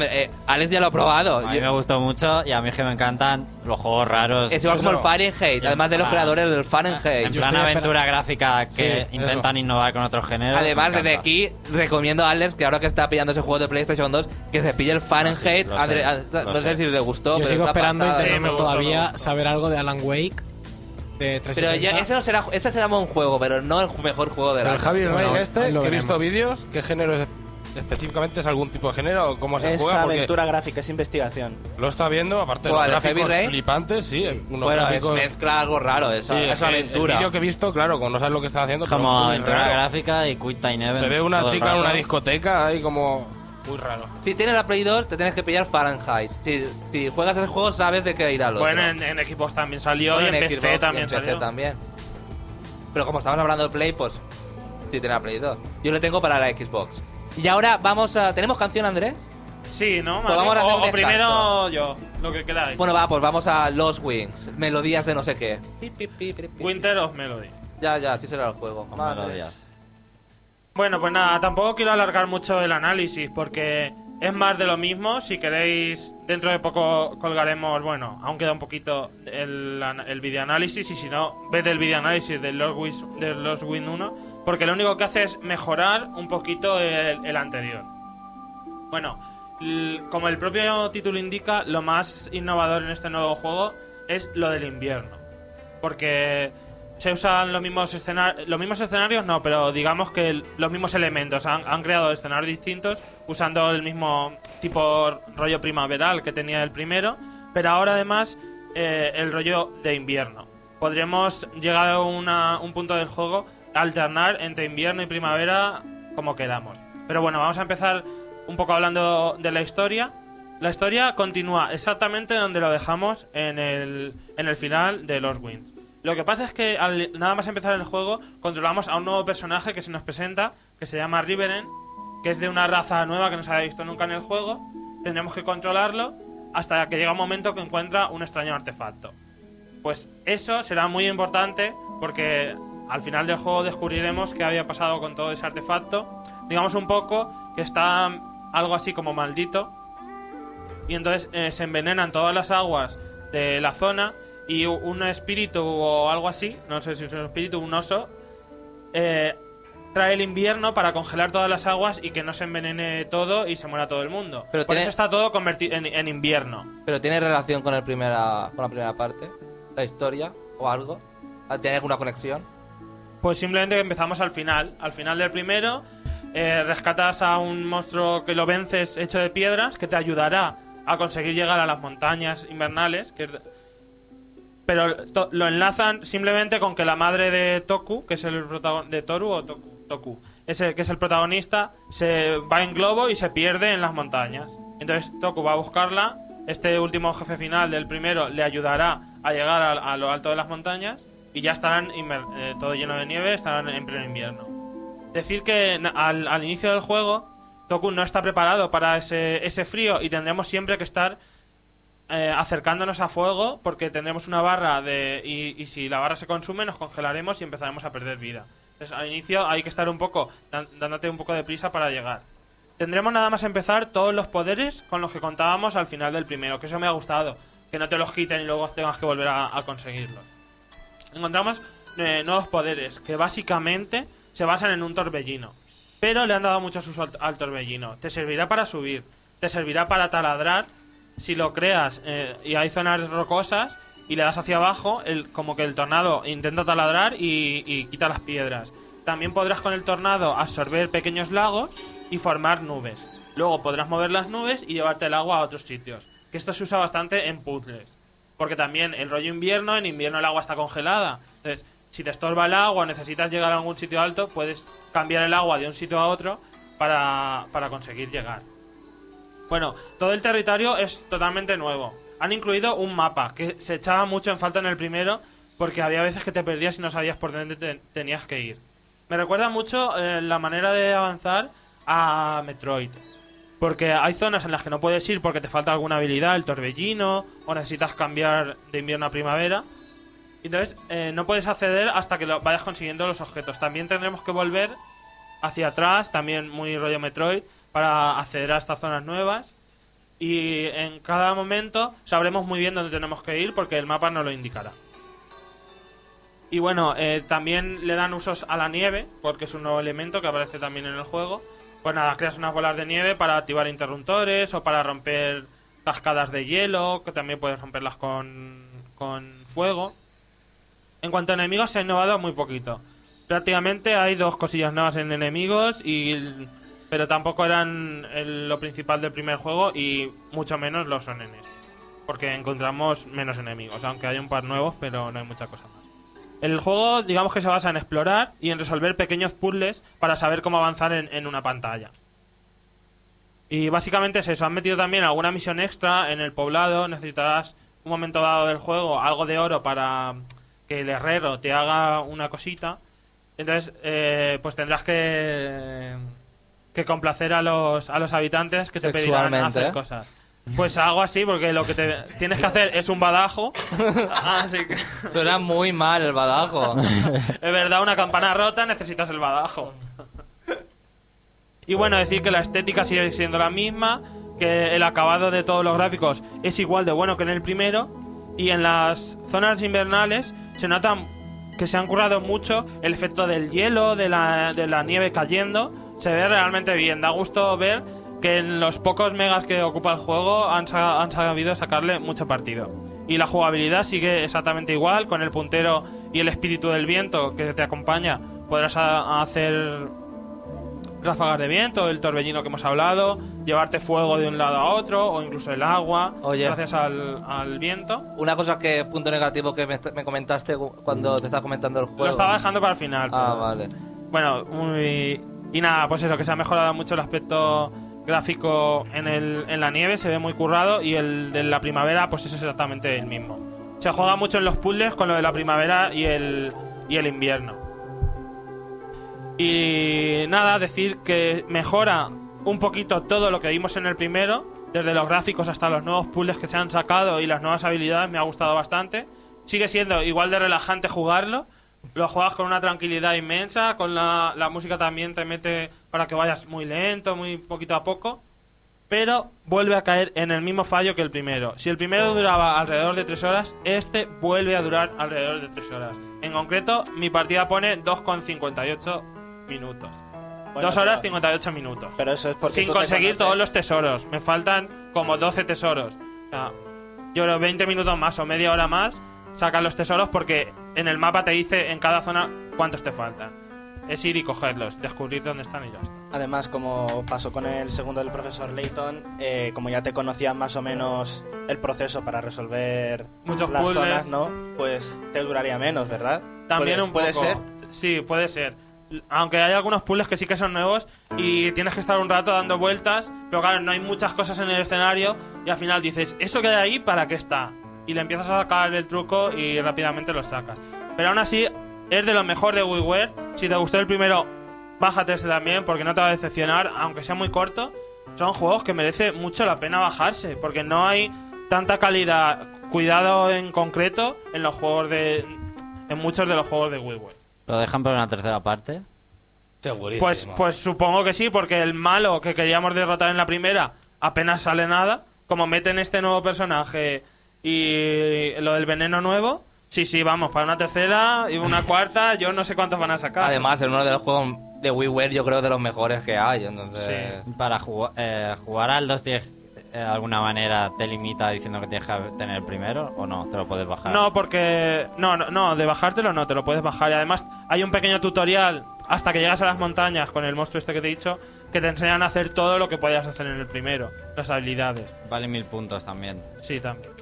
S1: Eh, Alex ya lo ha probado.
S4: A mí
S1: Yo-
S4: me gustó mucho y a mí es que me encantan los juegos raros.
S1: es igual como el
S6: Eso.
S1: Fahrenheit, además de los
S4: Ah.
S1: creadores del
S4: En
S1: Fahrenheit.
S2: Yo
S4: plan
S2: estoy
S4: aventura gráfica que
S6: Sí,
S4: intentan innovar con otros géneros.
S1: Además,
S4: me
S1: desde
S4: encanta.
S1: aquí recomiendo a Alex que ahora que está pillando ese juego de PlayStation 2, que se pille el Fahrenheit.
S4: lo sé,
S1: ah,
S4: lo
S1: no sé
S4: sé.
S1: si le gustó,
S2: Yo
S1: pero
S2: sigo
S1: está
S2: esperando
S1: pasada.
S3: Sí, me
S2: intentando
S3: gustó, me
S2: todavía
S3: gustó.
S2: saber algo de Alan Wake de 360.
S1: Pero ya, ese, no será, ese será un juego, pero no el mejor juego de
S6: Pero
S1: la
S6: el Javi
S2: Bueno,
S6: Rey este,
S2: lo
S6: que he visto vídeos, ¿qué género es específicamente? ¿Es algún tipo de género o cómo se
S5: Es
S6: juega? Porque
S5: aventura gráfica, es investigación.
S6: lo está viendo, aparte de los
S1: ¿Cuál, el
S6: gráficos flipantes, sí. unos
S1: Bueno, es mezcla algo raro, es,
S6: Sí,
S1: es una
S6: el-
S1: aventura.
S6: El vídeo que he visto, claro, como no sabes lo que está haciendo,
S4: Como aventura
S6: raro.
S4: gráfica y Quick Time Events.
S6: Se ve una
S4: el
S6: chica en una discoteca ahí como muy raro.
S1: Si tienes la Play 2, te tienes que pillar Fahrenheit. Si, si juegas ese juego, sabes de qué ir al otro.
S3: Bueno, en, en equipos también salió
S1: Bueno,
S3: y en, PC
S1: Xbox
S3: también
S1: en PC
S3: salió.
S1: también. Pero como estamos hablando de Play, pues sí tiene la Play 2. Yo le tengo para la Xbox. Y ahora vamos a... ¿Tenemos canción, Andrés?
S3: Sí, ¿no?
S1: Pues vamos a hacer
S3: o,
S1: un
S3: o
S1: descanso.
S3: primero yo, lo que queráis.
S1: Bueno, va, pues vamos a Los Wings. Melodías de no sé qué.
S3: Winter of Melody.
S1: Ya, ya, así será el juego.
S3: Bueno, pues nada, tampoco quiero alargar mucho el análisis porque es más de lo mismo. Si queréis, dentro de poco colgaremos, bueno, aún queda un poquito el, el videoanálisis y si no, ved el videoanálisis de Lost Win, de Lost Win 1 porque lo único que hace es mejorar un poquito el, anterior. Bueno, como el propio título indica, lo más innovador en este nuevo juego es lo del invierno. Porque se usan los mismos escenarios, los mismos escenarios no, pero digamos que los mismos elementos. Han, creado escenarios distintos usando el mismo tipo rollo primaveral que tenía el primero, pero ahora además eh, el rollo de invierno. Podremos llegar a un punto del juego alternar entre invierno y primavera como queramos. Pero bueno, vamos a empezar un poco hablando de la historia. La historia continúa exactamente donde lo dejamos en el, en el final de Los Winds. Lo que pasa es que al nada más empezar el juego controlamos a un nuevo personaje que se nos presenta, que se llama Riveren, que es de una raza nueva que no se había visto nunca en el juego. Tendremos que controlarlo hasta que llega un momento que encuentra un extraño artefacto. Pues eso será muy importante porque al final del juego descubriremos qué había pasado con todo ese artefacto. Digamos un poco que está algo así como maldito. Y entonces eh, se envenenan todas las aguas de la zona y un espíritu o algo así, no sé si es un espíritu, un oso, eh, trae el invierno para congelar todas las aguas y que no se envenene todo y se muera todo el mundo.
S1: Pero
S3: Por
S1: tiene-
S3: eso está todo convertido en, en invierno.
S1: Pero tiene relación con, el primera, con la primera parte, la historia o algo. ¿Tiene alguna conexión?
S3: Pues simplemente empezamos al final. Al final del primero, eh, rescatas a un monstruo que lo vences hecho de piedras, que te ayudará a conseguir llegar a las montañas invernales. Que es- Pero lo enlazan simplemente con que la madre de Toku, que es el protagonista. ¿De Toru o Toku? Toku. Que es el protagonista, se va en globo y se pierde en las montañas. Entonces Toku va a buscarla. Este último jefe final del primero le ayudará a llegar a lo alto de las montañas y ya estarán eh, todo lleno de nieve, estarán en pleno invierno. Decir que al, al inicio del juego Toku no está preparado para ese, ese frío y tendremos siempre que estar eh, acercándonos a fuego porque tendremos una barra de y, y si la barra se consume nos congelaremos y empezaremos a perder vida. Entonces al inicio hay que estar un poco dándote un poco de prisa para llegar. Tendremos nada más empezar todos los poderes con los que contábamos al final del primero, que eso me ha gustado, que no te los quiten y luego tengas que volver a, a conseguirlos. Encontramos eh, nuevos poderes que básicamente se basan en un torbellino, pero le han dado muchos usos al, al torbellino. Te servirá para subir, te servirá para taladrar si lo creas eh, y hay zonas rocosas y le das hacia abajo, el, como que el tornado intenta taladrar y, y quita las piedras. También podrás con el tornado absorber pequeños lagos y formar nubes. Luego podrás mover las nubes y llevarte el agua a otros sitios. Que esto se usa bastante en puzzles. Porque también el rollo invierno, en invierno el agua está congelada. Entonces, si te estorba el agua necesitas llegar a algún sitio alto, puedes cambiar el agua de un sitio a otro para, para conseguir llegar. Bueno, todo el territorio es totalmente nuevo. Han incluido un mapa que se echaba mucho en falta en el primero porque había veces que te perdías y no sabías por dónde te- tenías que ir. Me recuerda mucho eh, la manera de avanzar a Metroid. Porque hay zonas en las que no puedes ir porque te falta alguna habilidad, el torbellino, o necesitas cambiar de invierno a primavera. Entonces, eh, no puedes acceder hasta que lo vayas consiguiendo los objetos. También tendremos que volver hacia atrás, también muy rollo Metroid, para acceder a estas zonas nuevas. Y en cada momento sabremos muy bien dónde tenemos que ir porque el mapa nos lo indicará. Y bueno, eh, también le dan usos a la nieve, porque es un nuevo elemento que aparece también en el juego. Pues nada, creas unas bolas de nieve para activar interruptores o para romper cascadas de hielo, que también puedes romperlas con, con fuego. En cuanto a enemigos, se ha innovado muy poquito. Prácticamente hay dos cosillas nuevas en enemigos, y pero tampoco eran lo principal del primer juego y mucho menos los son enes. Porque encontramos menos enemigos, aunque hay un par nuevos, pero no hay mucha cosa más. El juego, digamos que se basa en explorar y en resolver pequeños puzzles para saber cómo avanzar en, en una pantalla. Y básicamente es eso. Han metido también alguna misión extra en el poblado. Necesitarás un momento dado del juego algo de oro para que el herrero te haga una cosita. Entonces, eh, pues tendrás que, que complacer a los, a los habitantes que te pedirán hacer
S1: ¿eh?
S3: cosas. Pues algo así, porque lo que te tienes que hacer es un badajo. [LAUGHS] Así que,
S1: Suena muy mal el badajo. [LAUGHS]
S3: es verdad, una campana rota, necesitas el badajo. Y bueno, decir que la estética sigue siendo la misma, que el acabado de todos los gráficos es igual de bueno que en el primero, y en las zonas invernales se nota que se han currado mucho el efecto del hielo, de la, de la nieve cayendo, se ve realmente bien, da gusto ver que en los pocos megas que ocupa el juego han, sa- han sabido sacarle mucho partido. Y la jugabilidad sigue exactamente igual, con el puntero y el espíritu del viento que te acompaña, podrás hacer ráfagas de viento, el torbellino que hemos hablado, llevarte fuego de un lado a otro o incluso el agua
S1: Oye.
S3: gracias al, al viento.
S1: Una cosa que, punto negativo que me, me comentaste cu- cuando te estaba comentando el juego.
S3: Lo estaba dejando para el final.
S1: Ah,
S3: pero-
S1: vale.
S3: Bueno, muy... y nada, pues eso, que se ha mejorado mucho el aspecto gráfico en, el, en la nieve, se ve muy currado y el de la primavera pues es exactamente el mismo. Se juega mucho en los puzzles con lo de la primavera y el, y el invierno. Y nada, decir que mejora un poquito todo lo que vimos en el primero, desde los gráficos hasta los nuevos puzzles que se han sacado y las nuevas habilidades, me ha gustado bastante. Sigue siendo igual de relajante jugarlo, lo juegas con una tranquilidad inmensa, con la, la música también te mete para que vayas muy lento, muy poquito a poco, pero vuelve a caer en el mismo fallo que el primero. Si el primero duraba alrededor de 3 horas, este vuelve a durar alrededor de 3 horas. En concreto, mi partida pone 2,58 minutos.
S5: Bueno,
S3: 2 horas
S5: pero-
S3: 58 minutos.
S5: Pero eso es porque
S3: Sin conseguir
S5: conoces.
S3: todos los tesoros. Me faltan como 12 tesoros. O sea, yo creo 20 minutos más o media hora más sacan los tesoros porque en el mapa te dice en cada zona cuántos te faltan. Es ir y cogerlos, descubrir dónde están y ya está.
S5: Además, como pasó con el segundo del profesor Layton, eh, como ya te conocían más o menos el proceso para resolver
S3: Muchos
S5: las
S3: puzzles.
S5: zonas, ¿no? Pues te duraría menos, ¿verdad?
S3: También
S5: Puede-
S3: un
S5: puede
S3: poco.
S5: ser.
S3: Sí, puede ser. Aunque hay algunos puzzles que sí que son nuevos y tienes que estar un rato dando vueltas, pero claro, no hay muchas cosas en el escenario y al final dices, ¿eso que hay ahí para qué está? Y le empiezas a sacar el truco y rápidamente lo sacas. Pero aún así, es de lo mejor de WiiWare. Si te gustó el primero, bájate este también porque no te va a decepcionar, aunque sea muy corto. Son juegos que merece mucho la pena bajarse porque no hay tanta calidad, cuidado en concreto en los juegos de. en muchos de los juegos de WiiWare.
S4: ¿Lo dejan para una tercera parte?
S6: Segurísimo.
S3: Pues, pues supongo que sí, porque el malo que queríamos derrotar en la primera apenas sale nada. Como meten este nuevo personaje y lo del veneno nuevo, sí, sí, vamos, para una tercera y una cuarta, yo no sé cuántos van a sacar.
S1: Además, es uno de los juegos de WiiWare, yo creo de los mejores que hay. Entonces,
S4: Para jugar, eh, jugar al 2 tienes, eh, de alguna manera te limita diciendo que tienes que tener el primero o no, te lo puedes bajar.
S3: No, porque. No, no, no, de bajártelo no, te lo puedes bajar. Y además, hay un pequeño tutorial hasta que llegas a las montañas con el monstruo este que te he dicho, que te enseñan a hacer todo lo que podías hacer en el primero, las habilidades.
S4: Vale mil puntos también.
S3: Sí, también.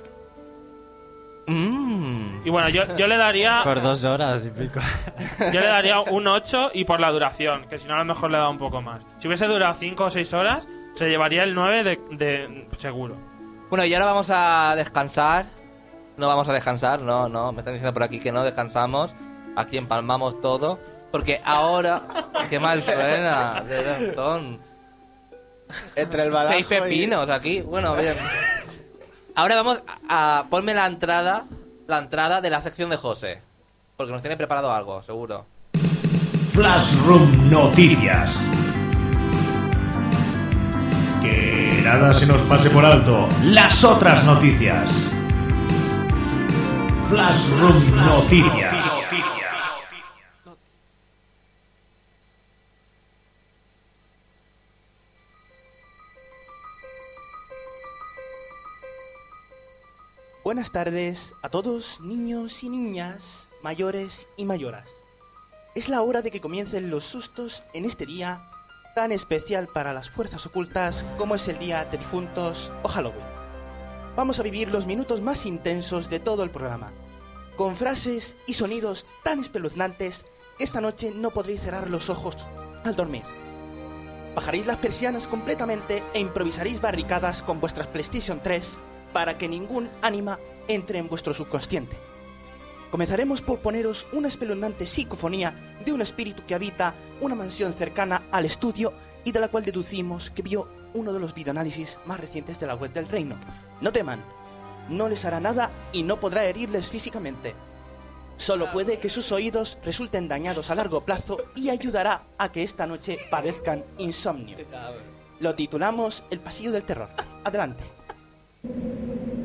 S1: Mm.
S3: Y bueno, yo, yo le daría. [LAUGHS]
S4: Por dos horas y pico. [LAUGHS]
S3: Yo le daría un 8 y por la duración, que si no a lo mejor le da un poco más. Si hubiese durado 5 o 6 horas, se llevaría el 9 de, de seguro.
S1: Bueno, y ahora vamos a descansar. No vamos a descansar, no, no. Me están diciendo por aquí que no descansamos. Aquí empalmamos todo. Porque ahora. [LAUGHS] ¡Qué mal suena! de montón.
S5: Entre el badajo
S1: Seis
S5: y-
S1: pepinos aquí. Bueno, bien. Ahora vamos a, a- Ponme la entrada. La entrada de la sección de José. Porque nos tiene preparado algo, seguro.
S11: Flashroom Noticias. Que nada se nos pase por alto. Las otras noticias. Flashroom Noticias.
S5: Buenas tardes a todos, niños y niñas, mayores y mayoras. Es la hora de que comiencen los sustos en este día tan especial para las fuerzas ocultas como es el Día de Difuntos o Halloween. Vamos a vivir los minutos más intensos de todo el programa, con frases y sonidos tan espeluznantes que esta noche no podréis cerrar los ojos al dormir. Bajaréis las persianas completamente e improvisaréis barricadas con vuestras PlayStation 3 para que ningún ánima entre en vuestro subconsciente. Comenzaremos por poneros una espeluznante psicofonía de un espíritu que habita una mansión cercana al estudio y de la cual deducimos que vio uno de los videoanálisis más recientes de la web del reino. No teman, no les hará nada y no podrá herirles físicamente. Solo puede que sus oídos resulten dañados a largo plazo y ayudará a que esta noche padezcan insomnio. Lo titulamos El pasillo del terror. Adelante. Thank you.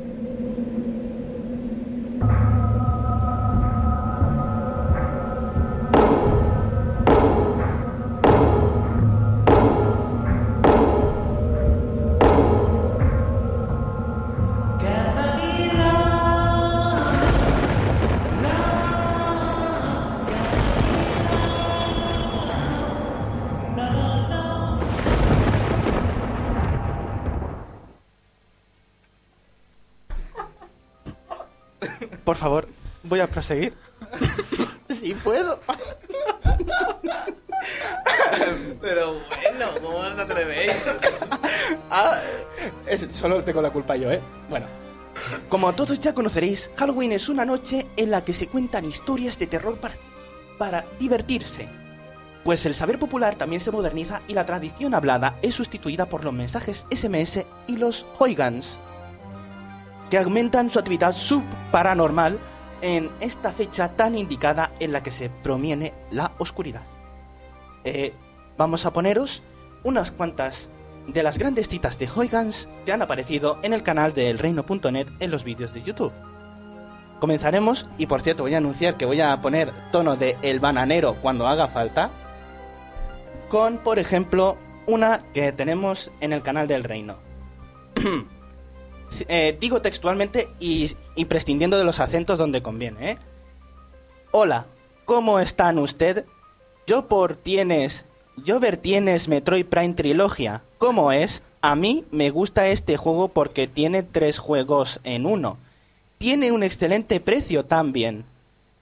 S5: Favor, voy a proseguir. [LAUGHS] Si puedo.
S1: Pero bueno, ¿cómo os atrevéis?
S5: Ah, es- solo tengo la culpa yo, ¿eh? Bueno. Como todos ya conoceréis, Halloween es una noche en la que se cuentan historias de terror para, para divertirse. Pues el saber popular también se moderniza y la tradición hablada es sustituida por los mensajes SMS y los Hoigans, que aumentan su actividad subparanormal en esta fecha tan indicada en la que se promiene la oscuridad. Eh, vamos a poneros unas cuantas de las grandes citas de Hoigans que han aparecido en el canal de elreino.net en los vídeos de YouTube. Comenzaremos, y por cierto voy a anunciar que voy a poner tono de El Bananero cuando haga falta, con, por ejemplo, una que tenemos en el canal del Reino. [CLEARS THROAT] Eh, digo textualmente y, prescindiendo de los acentos donde conviene, ¿eh? Hola, ¿cómo están usted? Yo por tienes... Yo ver tienes Metroid Prime Trilogia. ¿Cómo es? A mí me gusta este juego porque tiene tres juegos en uno. Tiene un excelente precio también.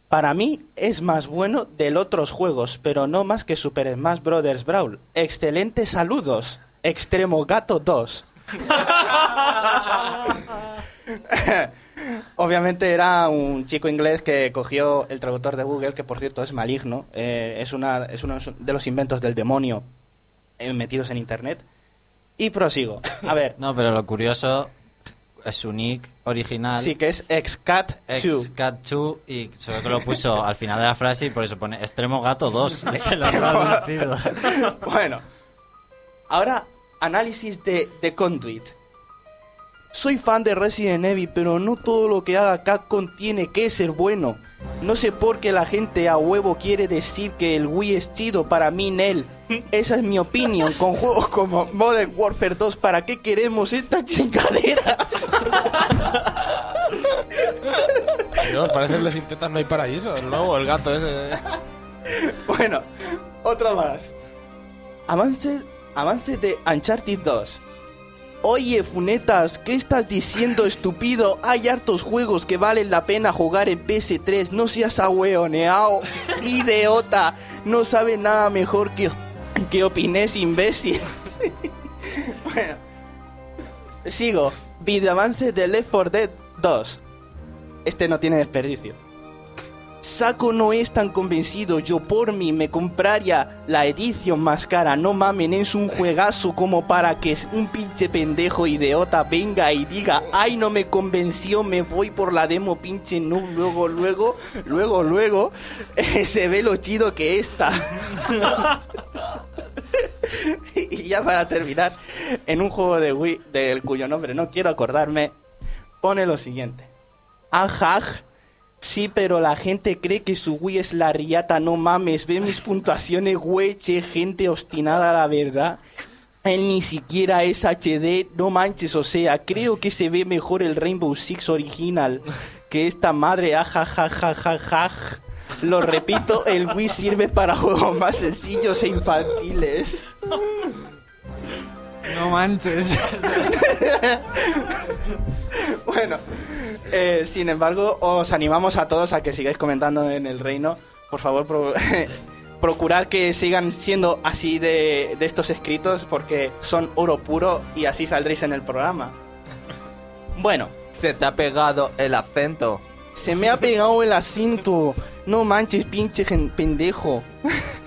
S5: Para mí es más bueno de los otros juegos, pero no más que Super Smash Bros. Brawl. Excelentes saludos. Extremo Gato 2. [LAUGHS] Obviamente era un chico inglés que cogió el traductor de Google, que por cierto es maligno, eh, es, una, es uno de los inventos del demonio eh, metidos en internet. Y prosigo. A ver,
S4: No, pero lo curioso es su nick original.
S5: sí que es Xcat2.
S4: Xcat2 y solo que lo puso al final de la frase y por eso pone Extremo Gato 2. [LAUGHS] Se lo ha traducido.
S5: bueno, ahora análisis de The Conduit. Soy fan de Resident Evil, pero no todo lo que haga Capcom tiene que ser bueno. No sé por qué la gente a huevo quiere decir que el Wii es chido para mí, Nel. [LAUGHS] Esa es mi opinión. Con juegos como Modern Warfare 2, ¿para qué queremos esta chingadera?
S6: Dios, parece que les intentas no hay paraíso. El nuevo, el gato ese.
S5: Bueno, otro más. Avance, avance de Uncharted 2. Oye, Funetas, ¿qué estás diciendo, [LAUGHS] estúpido? Hay hartos juegos que valen la pena jugar en PS3. No seas ahueoneao. [LAUGHS] Idiota. No sabe nada mejor que, que opines, imbécil. [LAUGHS] bueno. Sigo. Videoavance de Left 4 Dead 2. Este no tiene desperdicio. Saco no es tan convencido, yo por mí me compraría la edición más cara, no mamen, es un juegazo como para que un pinche pendejo idiota venga y diga, ay no me convenció, me voy por la demo pinche no, luego, luego, luego, luego, se ve lo chido que está. [LAUGHS] y ya para terminar, en un juego de Wii, del cuyo nombre no quiero acordarme, pone lo siguiente. Ajaj, sí, pero la gente cree que su Wii es la riata, no mames, ve mis puntuaciones, güey, che, gente obstinada, la verdad. Él ni siquiera es HD, no manches, o sea, creo que se ve mejor el Rainbow Six original que esta madre, ajajajajajaj. Lo repito, el Wii sirve para juegos más sencillos e infantiles.
S4: No manches. [LAUGHS]
S5: Bueno, eh, sin embargo, os animamos a todos a que sigáis comentando en el reino. Por favor, pro- [LAUGHS] procurad que sigan siendo así de, de estos escritos porque son oro puro y así saldréis en el programa. Bueno,
S1: Se te ha pegado el acento.
S5: se me ha pegado el asiento. No manches, pinche gen- pendejo.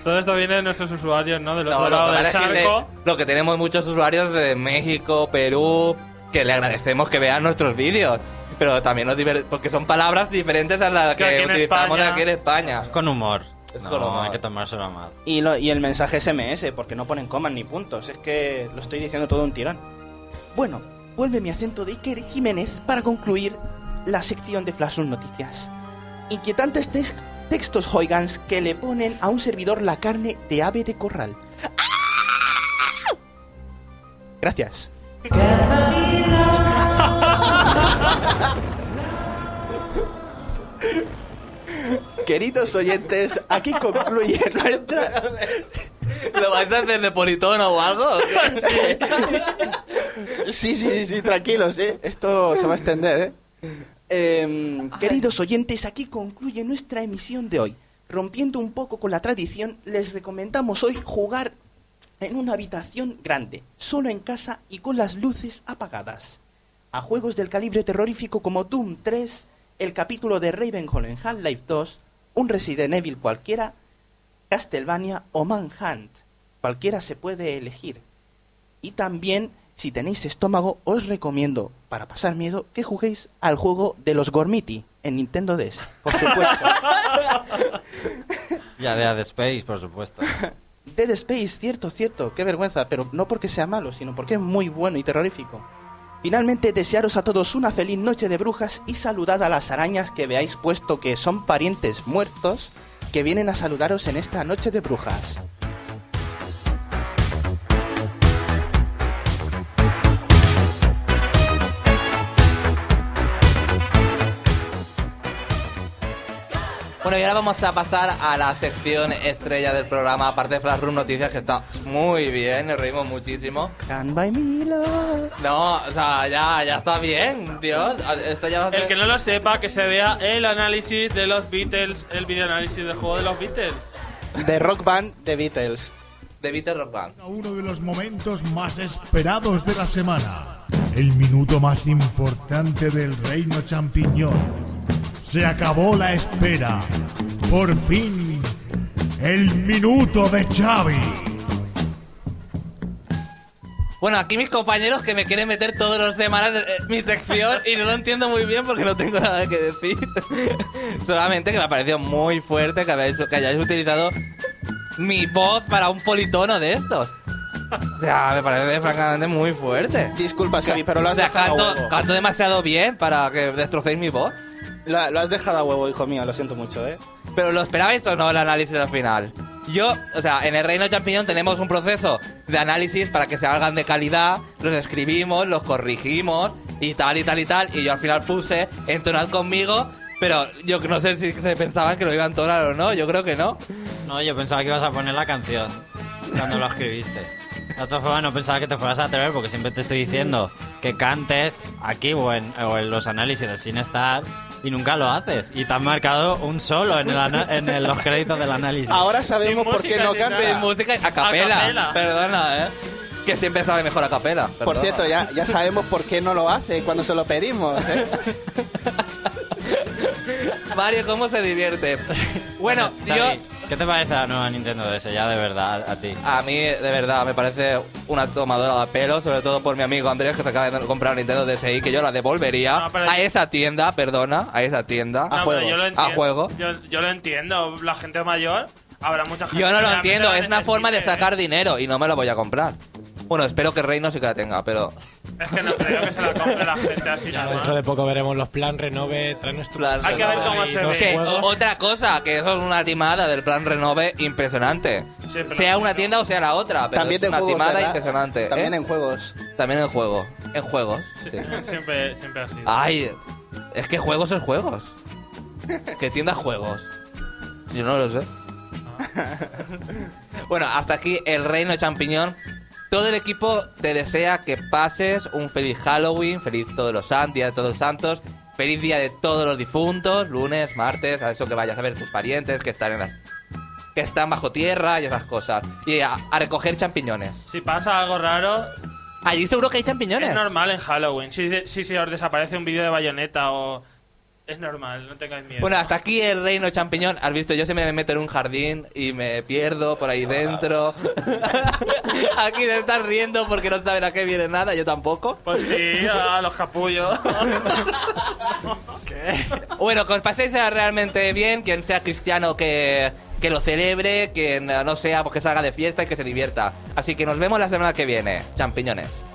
S3: Todo esto viene de nuestros usuarios, ¿no? Del otro
S1: No,
S3: lado
S1: que
S3: del
S1: es
S3: charco.
S1: lo que tenemos muchos usuarios de México, Perú, que le agradecemos que vean nuestros vídeos. Pero también nos diver- porque son palabras diferentes a las
S3: Que
S1: que,
S3: aquí en
S1: utilizamos
S3: España-
S1: aquí en España.
S4: Con humor.
S1: Es
S4: no,
S1: con humor.
S4: hay que tomárselo mal.
S5: Y, lo- y el mensaje SMS, porque no ponen comas ni puntos. Es que lo estoy diciendo todo un tirón. Bueno, vuelve mi acento de Iker Jiménez para concluir la sección de Flash Noticias. Inquietantes tex- textos hoigans que le ponen a un servidor la carne de ave de corral. ¡Ah! Gracias. [LAUGHS] Queridos oyentes, aquí concluye nuestra...
S1: ¿Lo vais a hacer de politono o algo? qué? [LAUGHS]
S5: Sí, sí, sí, sí, tranquilos, ¿eh? Esto se va a extender, ¿eh? Em, queridos oyentes, aquí concluye nuestra emisión de hoy. Rompiendo un poco con la tradición, les recomendamos hoy jugar en una habitación grande, solo en casa y con las luces apagadas. A juegos del calibre terrorífico como Doom 3, el capítulo de Ravenhall en Half-Life 2, un Resident Evil cualquiera, Castlevania o Manhunt. Cualquiera se puede elegir. Y también, si tenéis estómago, os recomiendo, para pasar miedo, que juguéis al juego de los Gormiti en Nintendo DS. Por supuesto. [LAUGHS]
S4: Ya de Dead Space, por supuesto. [LAUGHS]
S5: Dead Space, cierto, cierto, qué vergüenza, pero no porque sea malo, sino porque es muy bueno y terrorífico. Finalmente, desearos a todos una feliz noche de brujas y saludad a las arañas que veáis puesto que son parientes muertos que vienen a saludaros en esta noche de brujas.
S1: Bueno, y ahora vamos a pasar a la sección estrella del programa, aparte de Flash Room Noticias, que está muy bien, nos reímos muchísimo.
S5: Can buy me love.
S1: No, o sea, ya, ya está bien, Dios. Esto ya va a
S3: El
S1: ser-
S3: que no lo sepa, que se vea el análisis de los Beatles, el videoanálisis del juego de los Beatles.
S5: De Rock Band de Beatles.
S1: De Beatles Rock Band.
S11: Uno de los momentos más esperados de la semana. El minuto más importante del reino champiñón. Se acabó la espera. Por fin, el minuto de Xavi.
S1: Bueno, aquí mis compañeros que me quieren meter todos los semanas eh, mi sección y no lo entiendo muy bien porque no tengo nada que decir. [LAUGHS] Solamente que me ha parecido muy fuerte que, habéis, que hayáis utilizado mi voz para un politono de estos. O sea, me parece francamente muy fuerte.
S5: Disculpa, Xavi, pero lo has
S1: O sea,
S5: dejado
S1: canto, canto demasiado bien para que destrocéis mi voz.
S5: Lo, lo has dejado a huevo, hijo mío, lo siento mucho, ¿eh?
S1: Pero ¿lo esperabais o no el análisis al final? Yo, o sea, en el Reino Champiñón tenemos un proceso de análisis para que se hagan de calidad, los escribimos, los corregimos y tal y tal y tal. Y yo al final puse entonad conmigo, pero yo no sé si se pensaban que lo iban a entonar o no, yo creo que no.
S4: No, yo pensaba que ibas a poner la canción cuando lo escribiste. De otra forma, no pensaba que te fueras a atrever porque siempre te estoy diciendo que cantes aquí o en, o en los análisis de Sin Star y nunca lo haces. Y te has marcado un solo en, el ana- en el- los créditos del análisis.
S5: Ahora sabemos por qué no.
S1: De música a capela,
S3: A capela.
S1: perdona, eh. Que siempre sabe mejor a capela.
S5: Por cierto, ya, ya sabemos por qué no lo hace cuando se lo pedimos, ¿eh? [LAUGHS]
S1: Mario, ¿cómo se divierte? Bueno, yo...
S4: ¿Qué te parece la nueva Nintendo DS ya de verdad a, ti?
S1: A mí, de verdad, me parece una tomadora de pelo, sobre todo por mi amigo Andrés, que se acaba de comprar una Nintendo DSi, que yo la devolvería
S3: No, pero
S1: a
S3: yo-
S1: esa tienda, perdona, a esa tienda.
S3: No, pero yo lo
S1: a
S3: entiendo.
S1: juego.
S3: Yo, yo lo entiendo. La gente mayor, habrá mucha gente
S1: Yo no
S3: que
S1: lo
S3: realmente
S1: entiendo,
S3: la
S1: es una forma de
S3: necesite,
S1: sacar dinero y no me lo voy a comprar. Bueno, espero que Rey no sí que la tenga, pero...
S3: Es que no creo que se la compre la gente así
S2: Ya
S3: nada
S2: dentro de poco veremos los plan renove, trae nuestro
S1: Plan
S3: Hay que ver cómo se ve.
S1: Que, otra cosa, que eso es una timada del plan Renove impresionante.
S3: Sí,
S1: sea una tienda o sea la otra, pero
S5: También
S1: es una
S5: juegos,
S1: timada
S5: ¿verdad?
S1: impresionante.
S5: También
S1: ¿eh?
S5: en juegos.
S1: También en juego. En juegos. sí.
S3: Siempre, siempre así.
S1: Ay, es que juegos es juegos. Que tienda juegos. Yo no lo sé. bueno, hasta aquí el reino champiñón. Todo el equipo te desea que pases un feliz Halloween, feliz todos los santos, día de todos los santos, feliz día de todos los difuntos, lunes, martes, a eso que vayas a ver tus parientes que están en las que están bajo tierra y esas cosas. Y a, a recoger champiñones.
S3: Si pasa algo raro,
S1: Allí seguro que hay champiñones.
S3: es normal en Halloween. Si, si, si os desaparece un vídeo de bayoneta o, Es normal, no tengáis miedo.
S1: Bueno, hasta aquí el reino champiñón. Has visto, yo siempre me meto en un jardín y me pierdo por ahí dentro. [LAUGHS] aquí se están riendo porque no saben a qué viene nada, yo tampoco.
S3: Pues sí, a los capullos. [LAUGHS]
S1: Bueno, que os paséis realmente bien, quien sea cristiano que, que lo celebre, quien eh, no sea, pues que salga de fiesta y que se divierta. Así que nos vemos la semana que viene, champiñones.